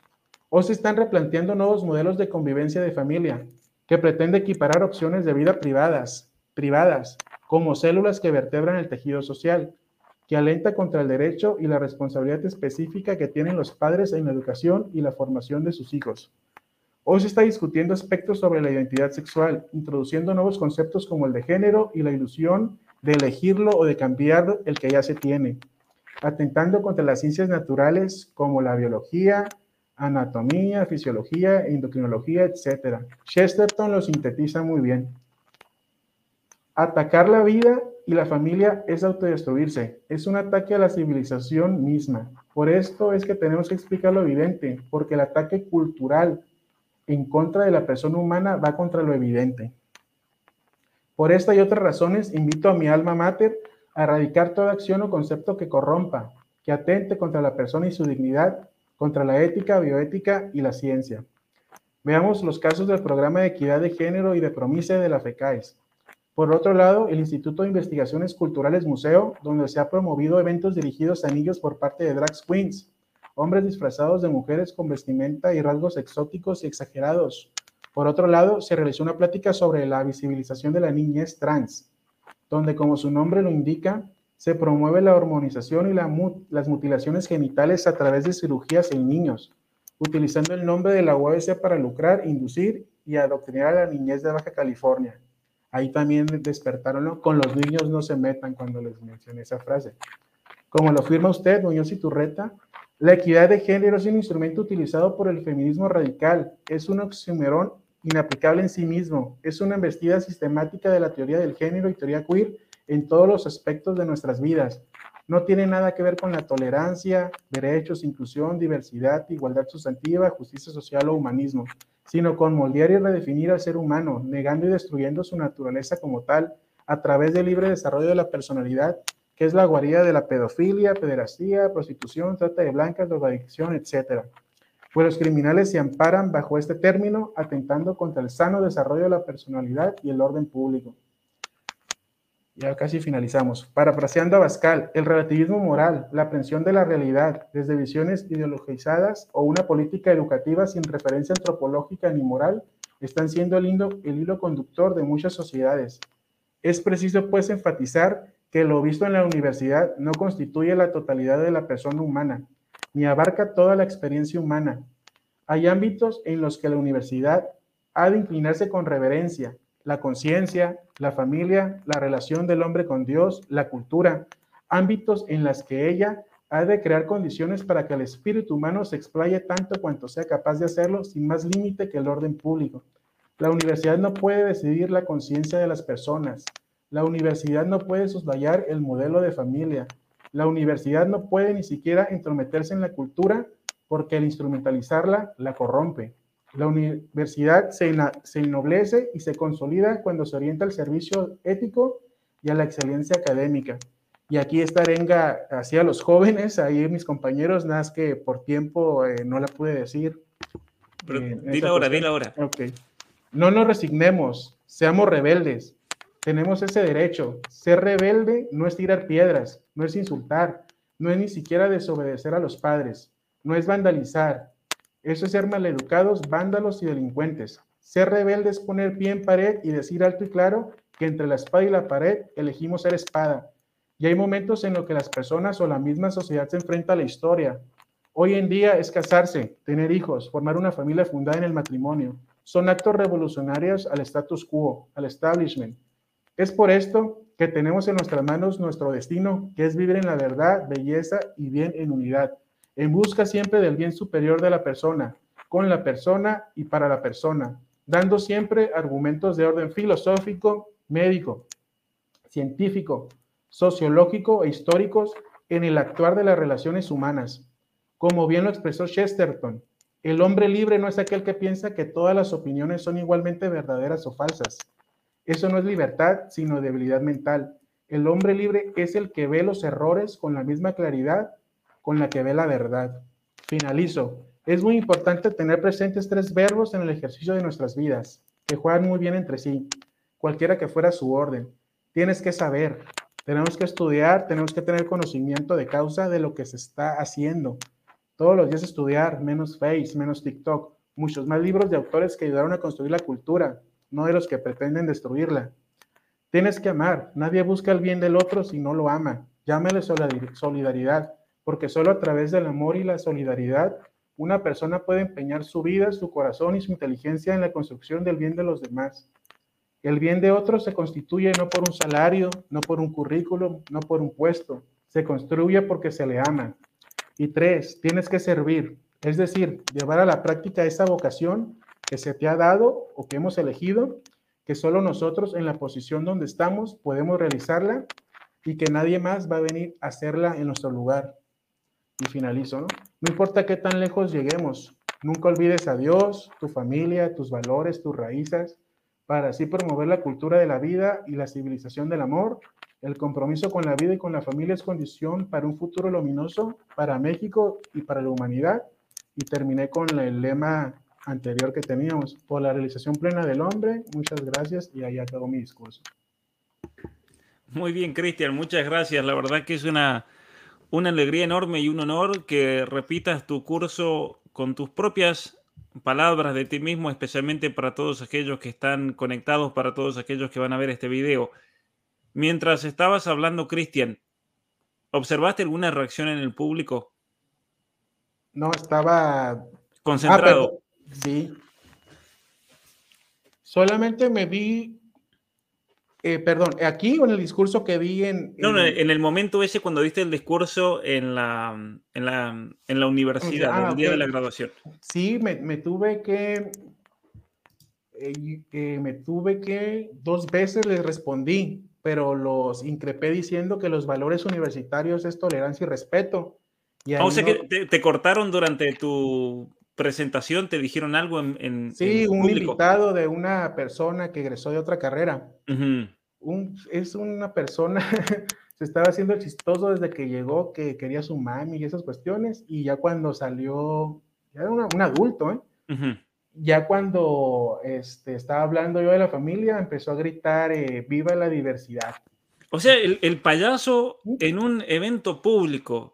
O se están replanteando nuevos modelos de convivencia de familia, que pretende equiparar opciones de vida privadas, privadas, como células que vertebran el tejido social, que alenta contra el derecho y la responsabilidad específica que tienen los padres en la educación y la formación de sus hijos. Hoy se está discutiendo aspectos sobre la identidad sexual, introduciendo nuevos conceptos como el de género y la ilusión de elegirlo o de cambiar el que ya se tiene, atentando contra las ciencias naturales como la biología, anatomía, fisiología, endocrinología, etc. Chesterton lo sintetiza muy bien. Atacar la vida y la familia es autodestruirse, es un ataque a la civilización misma. Por esto es que tenemos que explicar lo evidente, porque el ataque cultural en contra de la persona humana va contra lo evidente. Por esta y otras razones, invito a mi alma mater a erradicar toda acción o concepto que corrompa, que atente contra la persona y su dignidad, contra la ética, bioética y la ciencia. Veamos los casos del programa de equidad de género y de promise de la FECAES. Por otro lado, el Instituto de Investigaciones Culturales Museo, donde se ha promovido eventos dirigidos a niños por parte de drag queens, hombres disfrazados de mujeres con vestimenta y rasgos exóticos y exagerados. Por otro lado, se realizó una plática sobre la visibilización de la niñez trans, donde, como su nombre lo indica, se promueve la hormonización y las mutilaciones genitales a través de cirugías en niños, utilizando el nombre de la OS para lucrar, inducir y adoctrinar a la niñez de Baja California. Ahí también despertaron, con los niños no se metan cuando les mencioné esa frase. Como lo firma usted, Muñoz y Turreta, la equidad de género es un instrumento utilizado por el feminismo radical, es un oxímoron inaplicable en sí mismo, es una embestida sistemática de la teoría del género y teoría queer en todos los aspectos de nuestras vidas. No tiene nada que ver con la tolerancia, derechos, inclusión, diversidad, igualdad sustantiva, justicia social o humanismo sino con moldear y redefinir al ser humano, negando y destruyendo su naturaleza como tal, a través del libre desarrollo de la personalidad, que es la guarida de la pedofilia, pederastía, prostitución, trata de blancas, drogadicción, etc. Pues los criminales se amparan bajo este término, atentando contra el sano desarrollo de la personalidad y el orden público. Ya casi finalizamos. Parafraseando a Bascal, el relativismo moral, la aprensión de la realidad desde visiones ideologizadas o una política educativa sin referencia antropológica ni moral están siendo el hilo conductor de muchas sociedades. Es preciso, pues, enfatizar que lo visto en la universidad no constituye la totalidad de la persona humana, ni abarca toda la experiencia humana. Hay ámbitos en los que la universidad ha de inclinarse con reverencia, la conciencia, la familia, la relación del hombre con Dios, la cultura, ámbitos en los que ella ha de crear condiciones para que el espíritu humano se explaye tanto cuanto sea capaz de hacerlo sin más límite que el orden público. La universidad no puede decidir la conciencia de las personas. La universidad no puede soslayar el modelo de familia. La universidad no puede ni siquiera entrometerse en la cultura porque el instrumentalizarla la corrompe. La universidad se, se ennoblece y se consolida cuando se orienta al servicio ético y a la excelencia académica. Y aquí esta arenga hacia los jóvenes, ahí mis compañeros, nada más que por tiempo eh, no la pude decir. Pero eh, dile ahora, dile ahora. Ok. No nos resignemos, seamos rebeldes. Tenemos ese derecho. Ser rebelde no es tirar piedras, no es insultar, no es ni siquiera desobedecer a los padres, no es vandalizar, eso es ser maleducados, vándalos y delincuentes. Ser rebeldes es poner pie en pared y decir alto y claro que entre la espada y la pared elegimos ser espada. Y hay momentos en los que las personas o la misma sociedad se enfrenta a la historia. Hoy en día es casarse, tener hijos, formar una familia fundada en el matrimonio. Son actos revolucionarios al status quo, al establishment. Es por esto que tenemos en nuestras manos nuestro destino, que es vivir en la verdad, belleza y bien en unidad en busca siempre del bien superior de la persona, con la persona y para la persona, dando siempre argumentos de orden filosófico, médico, científico, sociológico e históricos en el actuar de las relaciones humanas. Como bien lo expresó Chesterton, el hombre libre no es aquel que piensa que todas las opiniones son igualmente verdaderas o falsas. Eso no es libertad, sino debilidad mental. El hombre libre es el que ve los errores con la misma claridad con la que ve la verdad. Finalizo. Es muy importante tener presentes tres verbos en el ejercicio de nuestras vidas, que juegan muy bien entre sí, cualquiera que fuera su orden. Tienes que saber, tenemos que estudiar, tenemos que tener conocimiento de causa de lo que se está haciendo. Todos los días estudiar, menos Face, menos TikTok, muchos más libros de autores que ayudaron a construir la cultura, no de los que pretenden destruirla. Tienes que amar, nadie busca el bien del otro si no lo ama. Llámale solidaridad porque solo a través del amor y la solidaridad una persona puede empeñar su vida, su corazón y su inteligencia en la construcción del bien de los demás. El bien de otros se constituye no por un salario, no por un currículum, no por un puesto, se construye porque se le ama. Y tres, tienes que servir, es decir, llevar a la práctica esa vocación que se te ha dado o que hemos elegido que solo nosotros en la posición donde estamos podemos realizarla y que nadie más va a venir a hacerla en nuestro lugar. Y finalizo, ¿no? No importa qué tan lejos lleguemos, nunca olvides a Dios, tu familia, tus valores, tus raíces, para así promover la cultura de la vida y la civilización del amor. El compromiso con la vida y con la familia es condición para un futuro luminoso para México y para la humanidad. Y terminé con el lema anterior que teníamos, por la realización plena del hombre. Muchas gracias y ahí acabo mi discurso. Muy bien, Cristian, muchas gracias. La verdad que es una, una alegría enorme y un honor que repitas tu curso con tus propias palabras de ti mismo, especialmente para todos aquellos que están conectados, para todos aquellos que van a ver este video. Mientras estabas hablando, Cristian, ¿observaste alguna reacción en el público? No, estaba concentrado. Ah, sí. Solamente me vi eh, perdón, aquí o en el discurso que di en, No, no, en el momento ese cuando diste el discurso en la, en la, en la universidad, ah, el día de la graduación. Sí, me, me tuve que, eh, me tuve que, dos veces les respondí, pero los increpé diciendo que los valores universitarios es tolerancia y respeto. Y ah, o sea que te, cortaron durante tu presentación, te dijeron algo en... en sí, un invitado de una persona que egresó de otra carrera. un, es una persona, (laughs) se estaba haciendo chistoso desde que llegó, que quería su mami y esas cuestiones, y ya cuando salió, ya era un adulto, ¿eh? Ya cuando este, estaba hablando yo de la familia, empezó a gritar, eh, viva la diversidad. O sea, el, el payaso en un evento público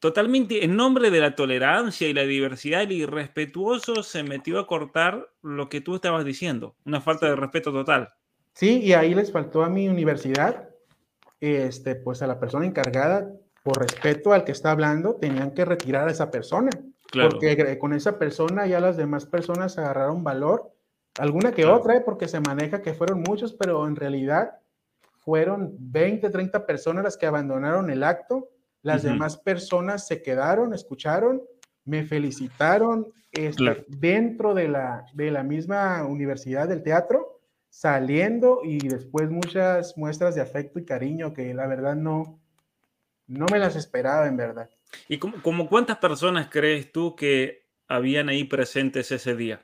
totalmente en nombre de la tolerancia y la diversidad, el irrespetuoso se metió a cortar lo que tú estabas diciendo, una falta de respeto total. Sí, y ahí les faltó a mi universidad, este, pues a la persona encargada, por respeto al que está hablando, tenían que retirar a esa persona. Claro. Porque con esa persona ya las demás personas agarraron valor, alguna que otra, ¿eh? porque se maneja que fueron muchos, pero en realidad fueron 20, 30 personas las que abandonaron el acto las demás personas se quedaron, escucharon, me felicitaron este, dentro de la, de la misma universidad del teatro, saliendo y después muchas muestras de afecto y cariño que la verdad no, no me las esperaba en verdad. ¿Y como, cuántas personas crees tú que habían ahí presentes ese día?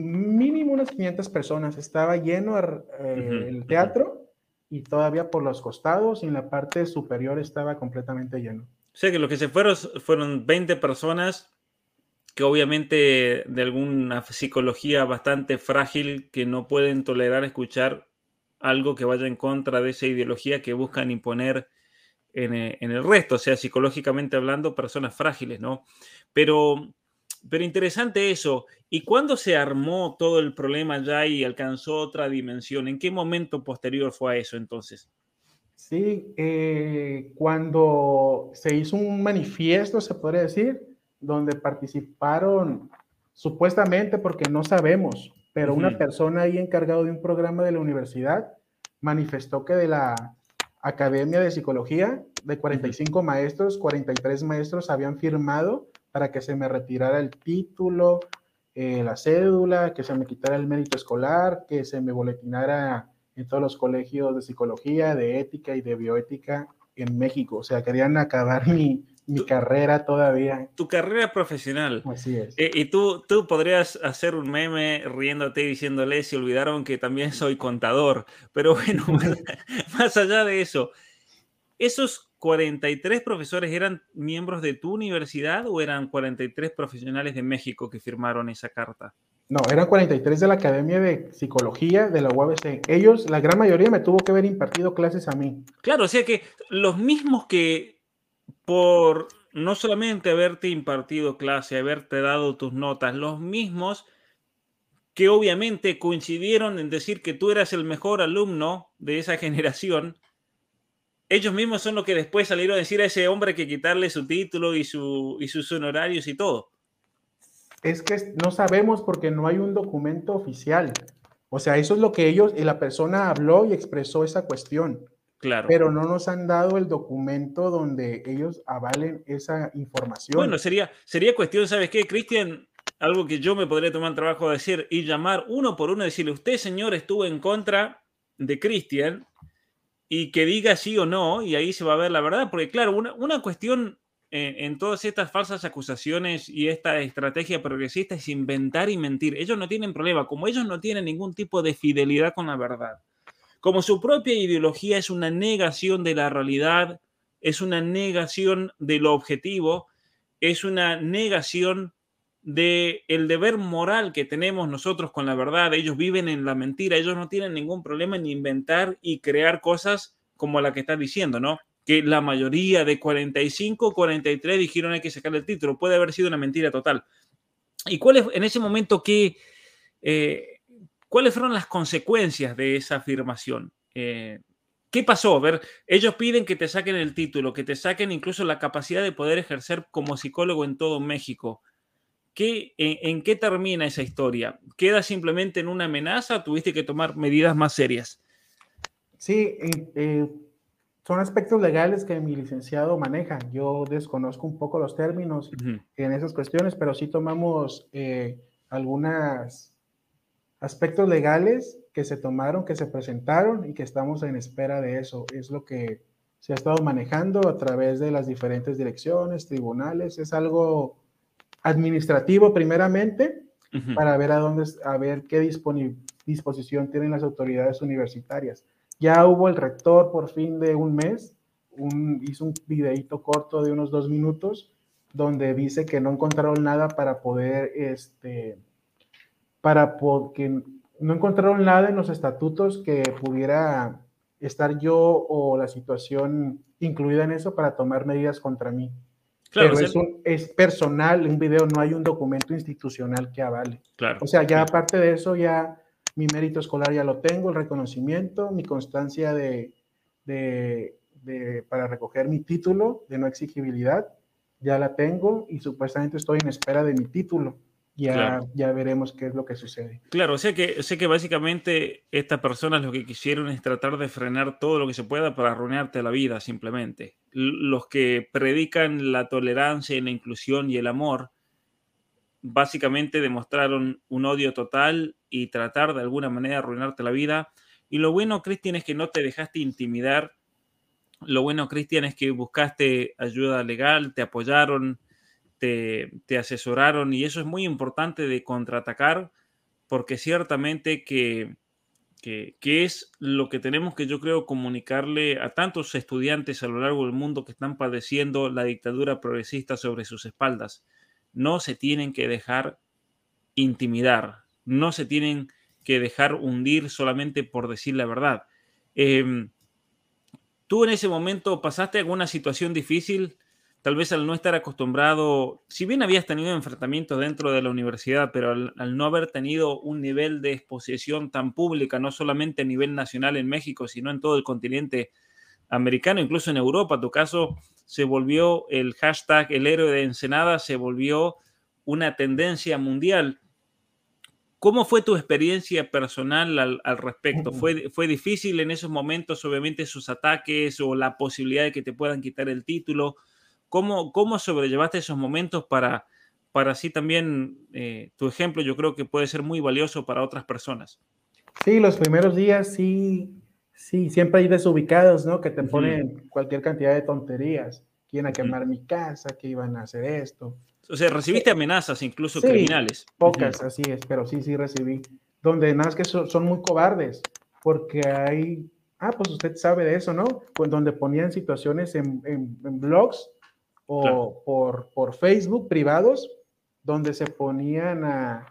mínimo unas 500 personas. Estaba lleno eh, el teatro y todavía por los costados y en la parte superior estaba completamente lleno. O sea que lo que se fueron fueron 20 personas que obviamente de alguna psicología bastante frágil que no pueden tolerar escuchar algo que vaya en contra de esa ideología que buscan imponer en, en el resto, o sea, psicológicamente hablando, personas frágiles, ¿no? Pero pero interesante eso. ¿Y cuándo se armó todo el problema ya y alcanzó otra dimensión? ¿En qué momento posterior fue a eso entonces? Sí, eh, cuando se hizo un manifiesto, se podría decir, donde participaron supuestamente, porque no sabemos, pero una persona ahí encargado de un programa de la universidad manifestó que de la Academia de Psicología, de 45 maestros, 43 maestros habían firmado para que se me retirara el título, eh, la cédula, que se me quitara el mérito escolar, que se me boletinara en todos los colegios de psicología, de ética y de bioética en México. O sea, querían acabar mi, mi carrera todavía. Tu carrera profesional. Así es. Eh, y tú, tú podrías hacer un meme riéndote y diciéndole, si olvidaron que también soy contador. Pero bueno, (laughs) más allá de eso, esos ¿43 profesores eran miembros de tu universidad o eran 43 profesionales de México que firmaron esa carta? No, eran 43 de la Academia de Psicología de la UABC. Ellos, la gran mayoría, me tuvo que haber impartido clases a mí. Claro, o sea que los mismos que por no solamente haberte impartido clase, haberte dado tus notas, los mismos que obviamente coincidieron en decir que tú eras el mejor alumno de esa (laughs) generación, ellos mismos son los que después salieron a decir a ese hombre que quitarle su título y, su, y sus honorarios y todo. Es que no sabemos porque no hay un documento oficial. O sea, eso es lo que ellos, y la persona habló y expresó esa cuestión. Claro. Pero no nos han dado el documento donde ellos avalen esa información. Bueno, sería, sería cuestión, ¿sabes qué, Cristian? algo que yo me podría tomar trabajo de decir y llamar uno por uno y decirle, usted señor estuvo en contra de Cristian y que diga sí o no, y ahí se va a ver la verdad, porque claro, una, una cuestión en, todas estas falsas acusaciones y esta estrategia progresista es inventar y mentir. Ellos no tienen problema, como ellos no tienen ningún tipo de fidelidad con la verdad. Como su propia ideología es una negación de la realidad, es una negación de lo objetivo, es una negación de deber moral que tenemos nosotros con la verdad. Ellos viven en la mentira, ellos no tienen ningún problema en inventar y crear cosas como la que está diciendo, ¿no? que la mayoría de 45, 43 dijeron hay que sacar el título. Puede haber sido una mentira total. ¿Y cuál en ese momento qué, eh, cuáles fueron las consecuencias de esa afirmación? Eh, ¿Qué pasó? Ver, ellos piden que te saquen el título, que te saquen incluso la capacidad de poder ejercer como psicólogo en todo México. ¿Qué, en, qué termina esa historia? ¿Queda simplemente en una amenaza o tuviste que tomar medidas más serias? Sí, eh, son aspectos legales que mi licenciado maneja. Yo desconozco un poco los términos en esas cuestiones, pero sí tomamos eh, algunos aspectos legales que se tomaron, que se presentaron y que estamos en espera de eso. Es lo que se ha estado manejando a través de las diferentes direcciones, tribunales. Es algo administrativo primeramente para ver a dónde, a ver qué disposición tienen las autoridades universitarias ya hubo el rector por fin de un mes, hizo un videito corto de unos dos minutos donde dice que no encontraron nada para poder, este, para que no encontraron nada en los estatutos que pudiera estar yo o la situación incluida en eso para tomar medidas contra mí. Claro, Pero es, es, personal, un video, no hay un documento institucional que avale. Claro, o sea, ya aparte de eso, ya mi mérito escolar ya lo tengo, el reconocimiento, mi constancia de, para recoger mi título de no exigibilidad, ya la tengo y supuestamente estoy en espera de mi título. Ya, ya veremos qué es lo que sucede. Claro, o sea que, sé que básicamente estas personas lo que quisieron es tratar de frenar todo lo que se pueda para arruinarte la vida, simplemente. Los que predican la tolerancia y la inclusión y el amor, básicamente demostraron un odio total y tratar de alguna manera arruinarte la vida. Y lo bueno, Cristian, es que no te dejaste intimidar. Lo bueno, Cristian, es que buscaste ayuda legal, te apoyaron, te, asesoraron y eso es muy importante de contraatacar porque ciertamente que, que, es lo que tenemos que yo creo comunicarle a tantos estudiantes a lo largo del mundo que están padeciendo la dictadura progresista sobre sus espaldas no se tienen que dejar intimidar, no se tienen que dejar hundir solamente por decir la verdad. Em, ¿Tú en ese momento pasaste alguna situación difícil? Tal vez al no estar acostumbrado, si bien habías tenido enfrentamientos dentro de la universidad, pero al, al, no haber tenido un nivel de exposición tan pública, no solamente a nivel nacional en México, sino en todo el continente americano, incluso en Europa, tu caso se volvió el hashtag el héroe de Ensenada, se volvió una tendencia mundial. ¿Cómo fue tu experiencia personal al, respecto? ¿Fue, ¿Fue difícil en esos momentos, obviamente, sus ataques o la posibilidad de que te puedan quitar el título? ¿Cómo, cómo sobrellevaste esos momentos para, para así también eh, tu ejemplo? Yo creo que puede ser muy valioso para otras personas. Sí, los primeros días sí Sí, siempre hay desubicados, ¿no? Que te ponen cualquier cantidad de tonterías. Quieren a quemar mi casa, que iban a hacer esto. O sea, recibiste amenazas, incluso criminales. Pocas, así es, pero sí, sí recibí. Donde nada más que son, muy cobardes, porque hay, ah, pues usted sabe de eso, ¿no? Pues donde ponían situaciones en, blogs o por, por Facebook privados, donde se ponían a,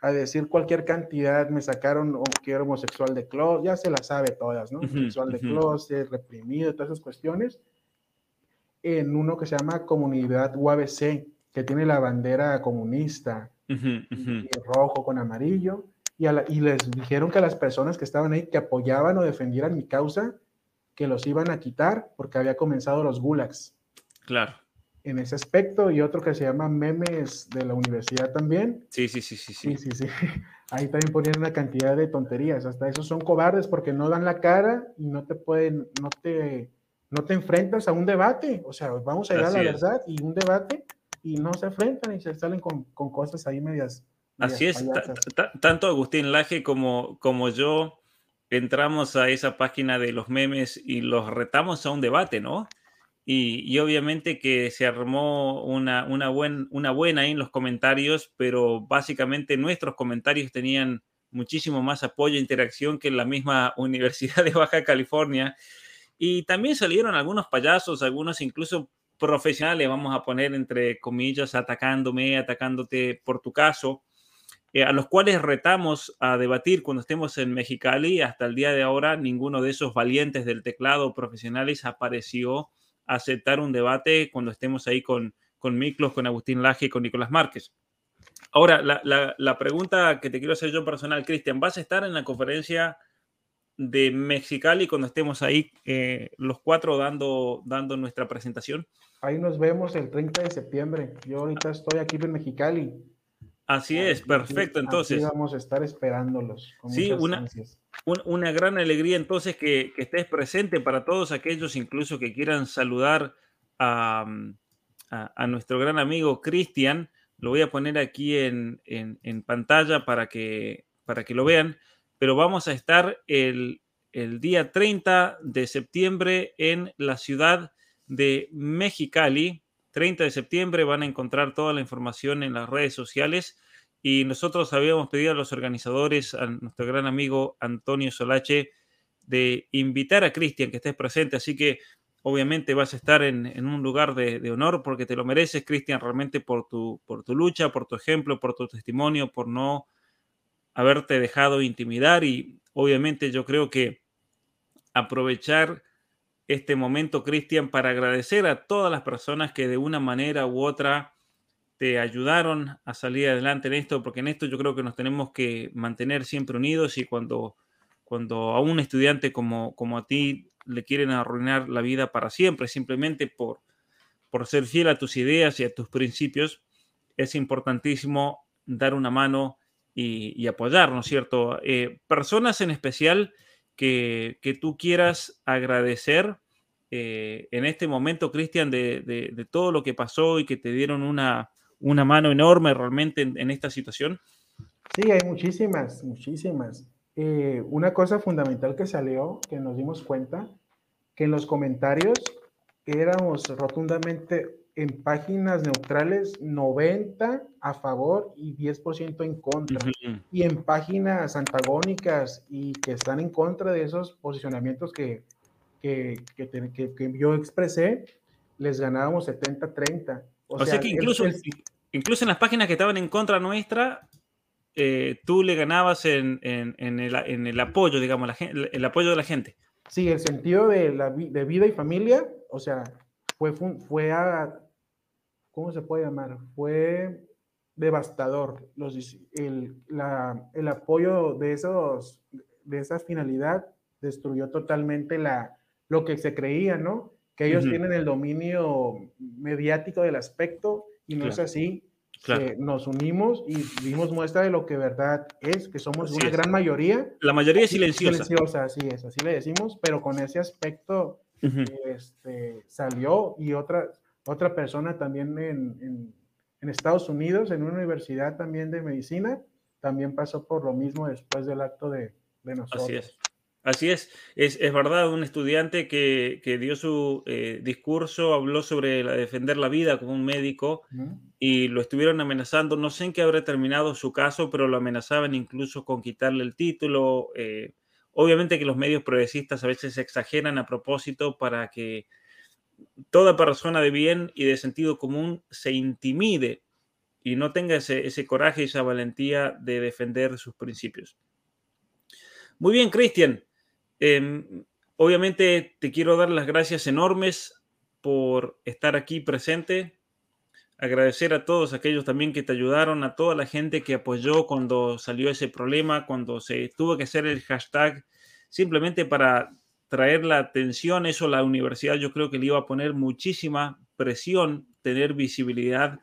a decir cualquier cantidad, me sacaron oh, que era homosexual de closet, ya se las sabe todas, ¿no? Homosexual de closet, reprimido, todas esas cuestiones, en uno que se llama Comunidad UABC, que tiene la bandera comunista, y rojo con amarillo, y, y les dijeron que a las personas que estaban ahí, que apoyaban o defendieran mi causa, que los iban a quitar porque había comenzado los gulags. Claro en ese aspecto y otro que se llama memes de la universidad también. Sí, sí, sí, sí, sí. Sí, sí, (laughs) Ahí también ponían una cantidad de tonterías. Hasta esos son cobardes porque no dan la cara y no te pueden, no te, no te enfrentas a un debate. O sea, vamos a ir a la verdad y un debate y no se enfrentan y se salen con, con cosas ahí medias. Así es, tanto Agustín Laje como, como yo entramos a esa página de los memes y los retamos a un debate, ¿no? Y, obviamente que se armó una, una, buen, una buena ahí en los comentarios, pero básicamente nuestros comentarios tenían muchísimo más apoyo e interacción que en la misma (laughs) Universidad de Baja California. Y también salieron algunos payasos, algunos incluso profesionales, vamos a poner entre comillas, atacándome, atacándote por tu caso, eh, a los cuales retamos a debatir cuando estemos en Mexicali. Hasta el día de ahora, ninguno de esos valientes del teclado profesionales apareció aceptar un debate cuando estemos ahí con, con Miklos, con Agustín Laje y con Nicolás Márquez. Ahora, la, pregunta que te quiero hacer yo personal, Cristian, ¿vas a estar en la conferencia de Mexicali cuando estemos ahí eh, los cuatro dando, dando nuestra presentación? Ahí nos vemos el 30 de septiembre. Yo ahorita estoy aquí en Mexicali. Así es, perfecto. Entonces, vamos a estar esperándolos. sí, una, una gran alegría entonces que, estés presente para todos aquellos incluso que quieran saludar a, nuestro gran amigo Cristian. Lo voy a poner aquí en, pantalla para que, para que lo vean. Pero vamos a estar el, el día 30 de septiembre en la ciudad de Mexicali. 30 de septiembre van a encontrar toda la información en las redes sociales y nosotros habíamos pedido a los organizadores, a nuestro gran amigo Antonio Solache, de invitar a Cristian que estés presente. Así que obviamente vas a estar en, un lugar de, honor porque te lo mereces, Cristian, realmente por tu, por tu lucha, por tu ejemplo, por tu testimonio, por no haberte dejado intimidar. Y obviamente yo creo que aprovechar este momento, Cristian, para agradecer a todas las personas que de una manera u otra te ayudaron a salir adelante en esto, porque en esto yo creo que nos tenemos que mantener siempre unidos y cuando, cuando a un estudiante como, como a ti le quieren arruinar la vida para siempre, simplemente por, por ser fiel a tus ideas y a tus principios, es importantísimo dar una mano y, apoyar, ¿no es cierto? Eh, personas en especial que, que, tú quieras agradecer eh, en este momento, Cristian, de, de, todo lo que pasó y que te dieron una, una mano enorme realmente en, esta situación? Sí, hay muchísimas, muchísimas. Eh, una cosa fundamental que salió, que nos dimos cuenta, que en los comentarios éramos rotundamente en páginas neutrales 90 a favor y 10% en contra. Y en páginas antagónicas y que están en contra de esos posicionamientos que, que, que, yo expresé, les ganábamos 70-30. O, sea, que incluso, incluso en las páginas que estaban en contra nuestra, eh, tú le ganabas en, el, apoyo, digamos, el apoyo de la gente. Sí, el sentido de, la, de vida y familia, o sea, fue, fue a, ¿cómo se puede llamar? Fue devastador. Los, el, el apoyo de, esos, de esa finalidad destruyó totalmente la, lo que se creía, ¿no? que ellos tienen el dominio mediático del aspecto y no es así. nos unimos y dimos muestra de lo que verdad es, que somos una gran mayoría. La mayoría es silenciosa. Silenciosa, así es, así le decimos, pero con ese aspecto este, salió y otra, otra persona también en, en, Estados Unidos, en una universidad también de medicina, también pasó por lo mismo después del acto de, de nosotros. Así es. Así es, es, verdad, un estudiante que, dio su eh, discurso, habló sobre defender la vida como un médico y lo estuvieron amenazando. No sé en qué habrá terminado su caso, pero lo amenazaban incluso con quitarle el título. Eh, obviamente que los medios progresistas a veces exageran a propósito para que toda persona de bien y de sentido común se intimide y no tenga ese, ese coraje y esa valentía de defender sus principios. Muy bien, Cristian. Em, obviamente te quiero dar las gracias enormes por estar aquí presente. Agradecer a todos aquellos también que te ayudaron, a toda la gente que apoyó cuando salió ese problema, cuando se tuvo que hacer el hashtag, simplemente para traer la atención. Eso la universidad yo creo que le iba a poner muchísima presión, tener visibilidad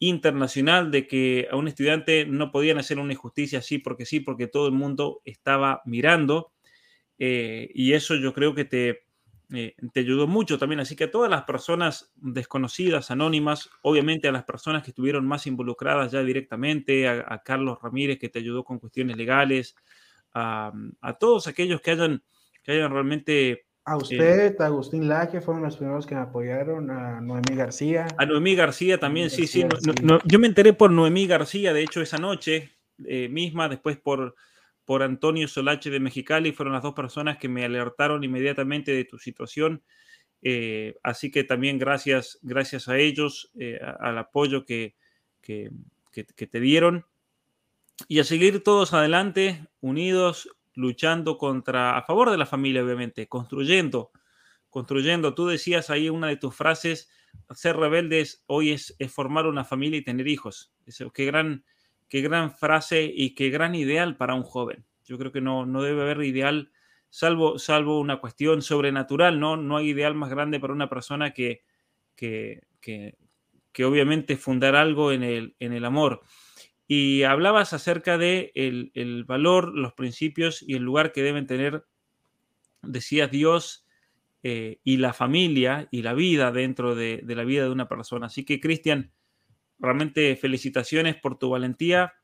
internacional de que a un estudiante no podían hacer una injusticia así porque sí, porque todo el mundo estaba mirando. Eh, y eso yo creo que te, eh, te ayudó mucho también. Así que a todas las personas desconocidas, anónimas, obviamente a las personas que estuvieron más involucradas ya directamente, a, Carlos Ramírez que te ayudó con cuestiones legales, a, todos aquellos que hayan, que hayan realmente... A eh, usted, a Agustín Laje, fueron los primeros que me apoyaron, a Noemí García. A Noemí García también, sí, sí. yo me enteré por Noemí García, de hecho, esa noche eh, misma, después por por Antonio Solache de Mexicali. Fueron las dos personas que me alertaron inmediatamente de tu situación. Eh, así que también gracias, gracias a ellos, al apoyo que, que, te dieron. Y a seguir todos adelante, unidos, luchando contra, a favor de la familia, obviamente, construyendo, construyendo. Tú decías ahí una de tus frases, ser rebeldes hoy es, es formar una familia y tener hijos. Eso, qué gran, qué gran frase y qué gran ideal para un joven. Yo creo que no, no debe haber ideal, salvo, salvo una cuestión sobrenatural, ¿no? No hay ideal más grande para una persona que, que, que, obviamente fundar algo en el, en el amor. Y hablabas acerca de el, valor, los principios y el lugar que deben tener, decías Dios eh, y la familia y la vida dentro de, de la vida de una persona. Así que, Cristian, realmente felicitaciones por tu valentía,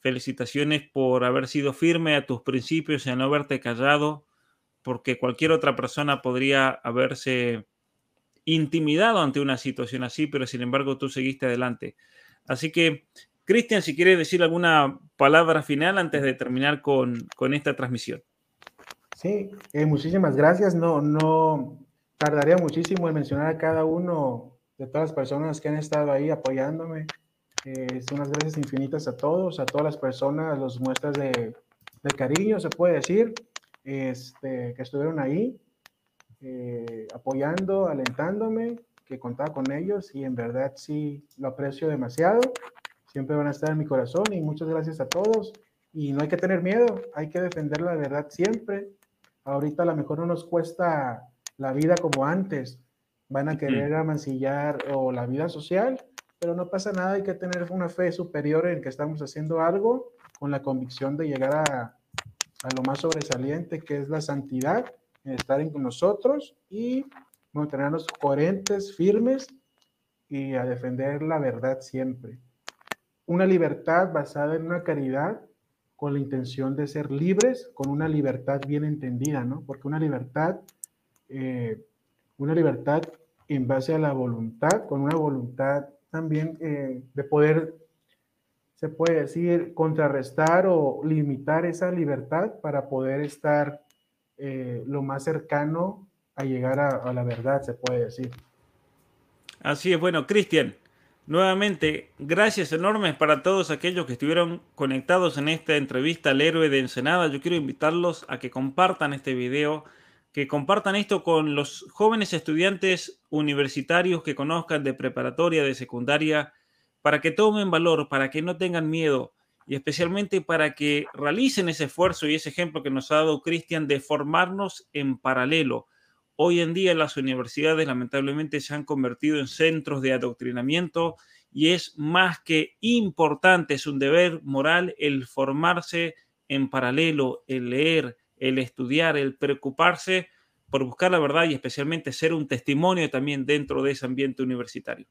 felicitaciones por haber sido firme a tus principios y a no haberte callado, porque cualquier otra persona podría haberse intimidado ante una situación así, pero sin embargo tú seguiste adelante. Así que, Cristian, si quieres decir alguna palabra final antes de terminar con, esta transmisión. Sí, eh, muchísimas gracias. No, no tardaría muchísimo en mencionar a cada uno de todas las personas que han estado ahí apoyándome. Eh, unas gracias infinitas a todos, a todas las personas, los muestras de, cariño, se puede decir, este, que estuvieron ahí eh, apoyando, alentándome, que contaba con ellos y en verdad sí lo aprecio demasiado. Siempre van a estar en mi corazón y muchas gracias a todos. Y no hay que tener miedo, hay que defender la verdad siempre. Ahorita a lo mejor no nos cuesta la vida como antes, van a querer amancillar o la vida social, pero no pasa nada, hay que tener una fe superior en que estamos haciendo algo con la convicción de llegar a, a lo más sobresaliente que es la santidad, en estar en nosotros y mantenernos coherentes, firmes y a defender la verdad siempre. Una libertad basada en una caridad con la intención de ser libres, con una libertad bien entendida, ¿no? Porque una libertad, eh, una libertad en base a la voluntad, con una voluntad también eh, de poder, se puede decir, contrarrestar o limitar esa libertad para poder estar eh, lo más cercano a llegar a, la verdad, se puede decir. Así es, bueno, Cristian, nuevamente, gracias enormes para todos aquellos que estuvieron conectados en esta entrevista al héroe de Ensenada. Yo quiero invitarlos a que compartan este video que compartan esto con los jóvenes estudiantes universitarios que conozcan de preparatoria, de secundaria, para que tomen valor, para que no tengan miedo y especialmente para que realicen ese esfuerzo y ese ejemplo que nos ha dado Cristian de formarnos en paralelo. Hoy en día las universidades lamentablemente se han convertido en centros de adoctrinamiento y es más que importante, es un deber moral el formarse en paralelo, el leer, el estudiar, el preocuparse por buscar la verdad y especialmente ser un testimonio también dentro de ese ambiente universitario.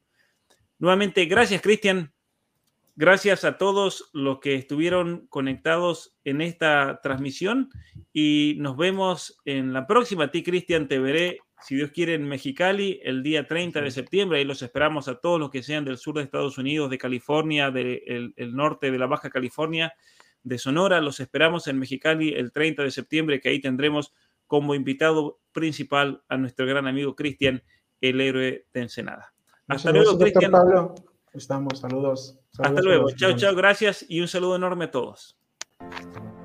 Nuevamente, gracias Cristian, gracias a todos los que estuvieron conectados en esta transmisión y nos vemos en la próxima. A ti Cristian te veré, si Dios quiere, en Mexicali el día 30 de septiembre. Ahí los esperamos a todos los que sean del sur de Estados Unidos, de California, del norte de la Baja California de Sonora. Los esperamos en Mexicali el 30 de septiembre, que ahí tendremos como invitado principal a nuestro gran amigo Cristian, el héroe de Ensenada. Hasta luego, Cristian. Estamos, saludos. Hasta luego. Chao, chao, gracias y un saludo enorme a todos.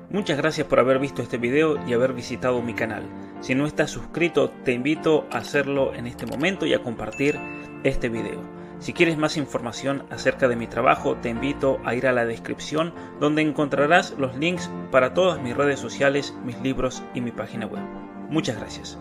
Muchas gracias por haber visto este video y haber visitado mi canal. Si no estás suscrito, te invito a hacerlo en este momento y a compartir este video. Si quieres más información acerca de mi trabajo, te invito a ir a la descripción donde encontrarás los links para todas mis redes sociales, mis libros y mi página web. Muchas gracias.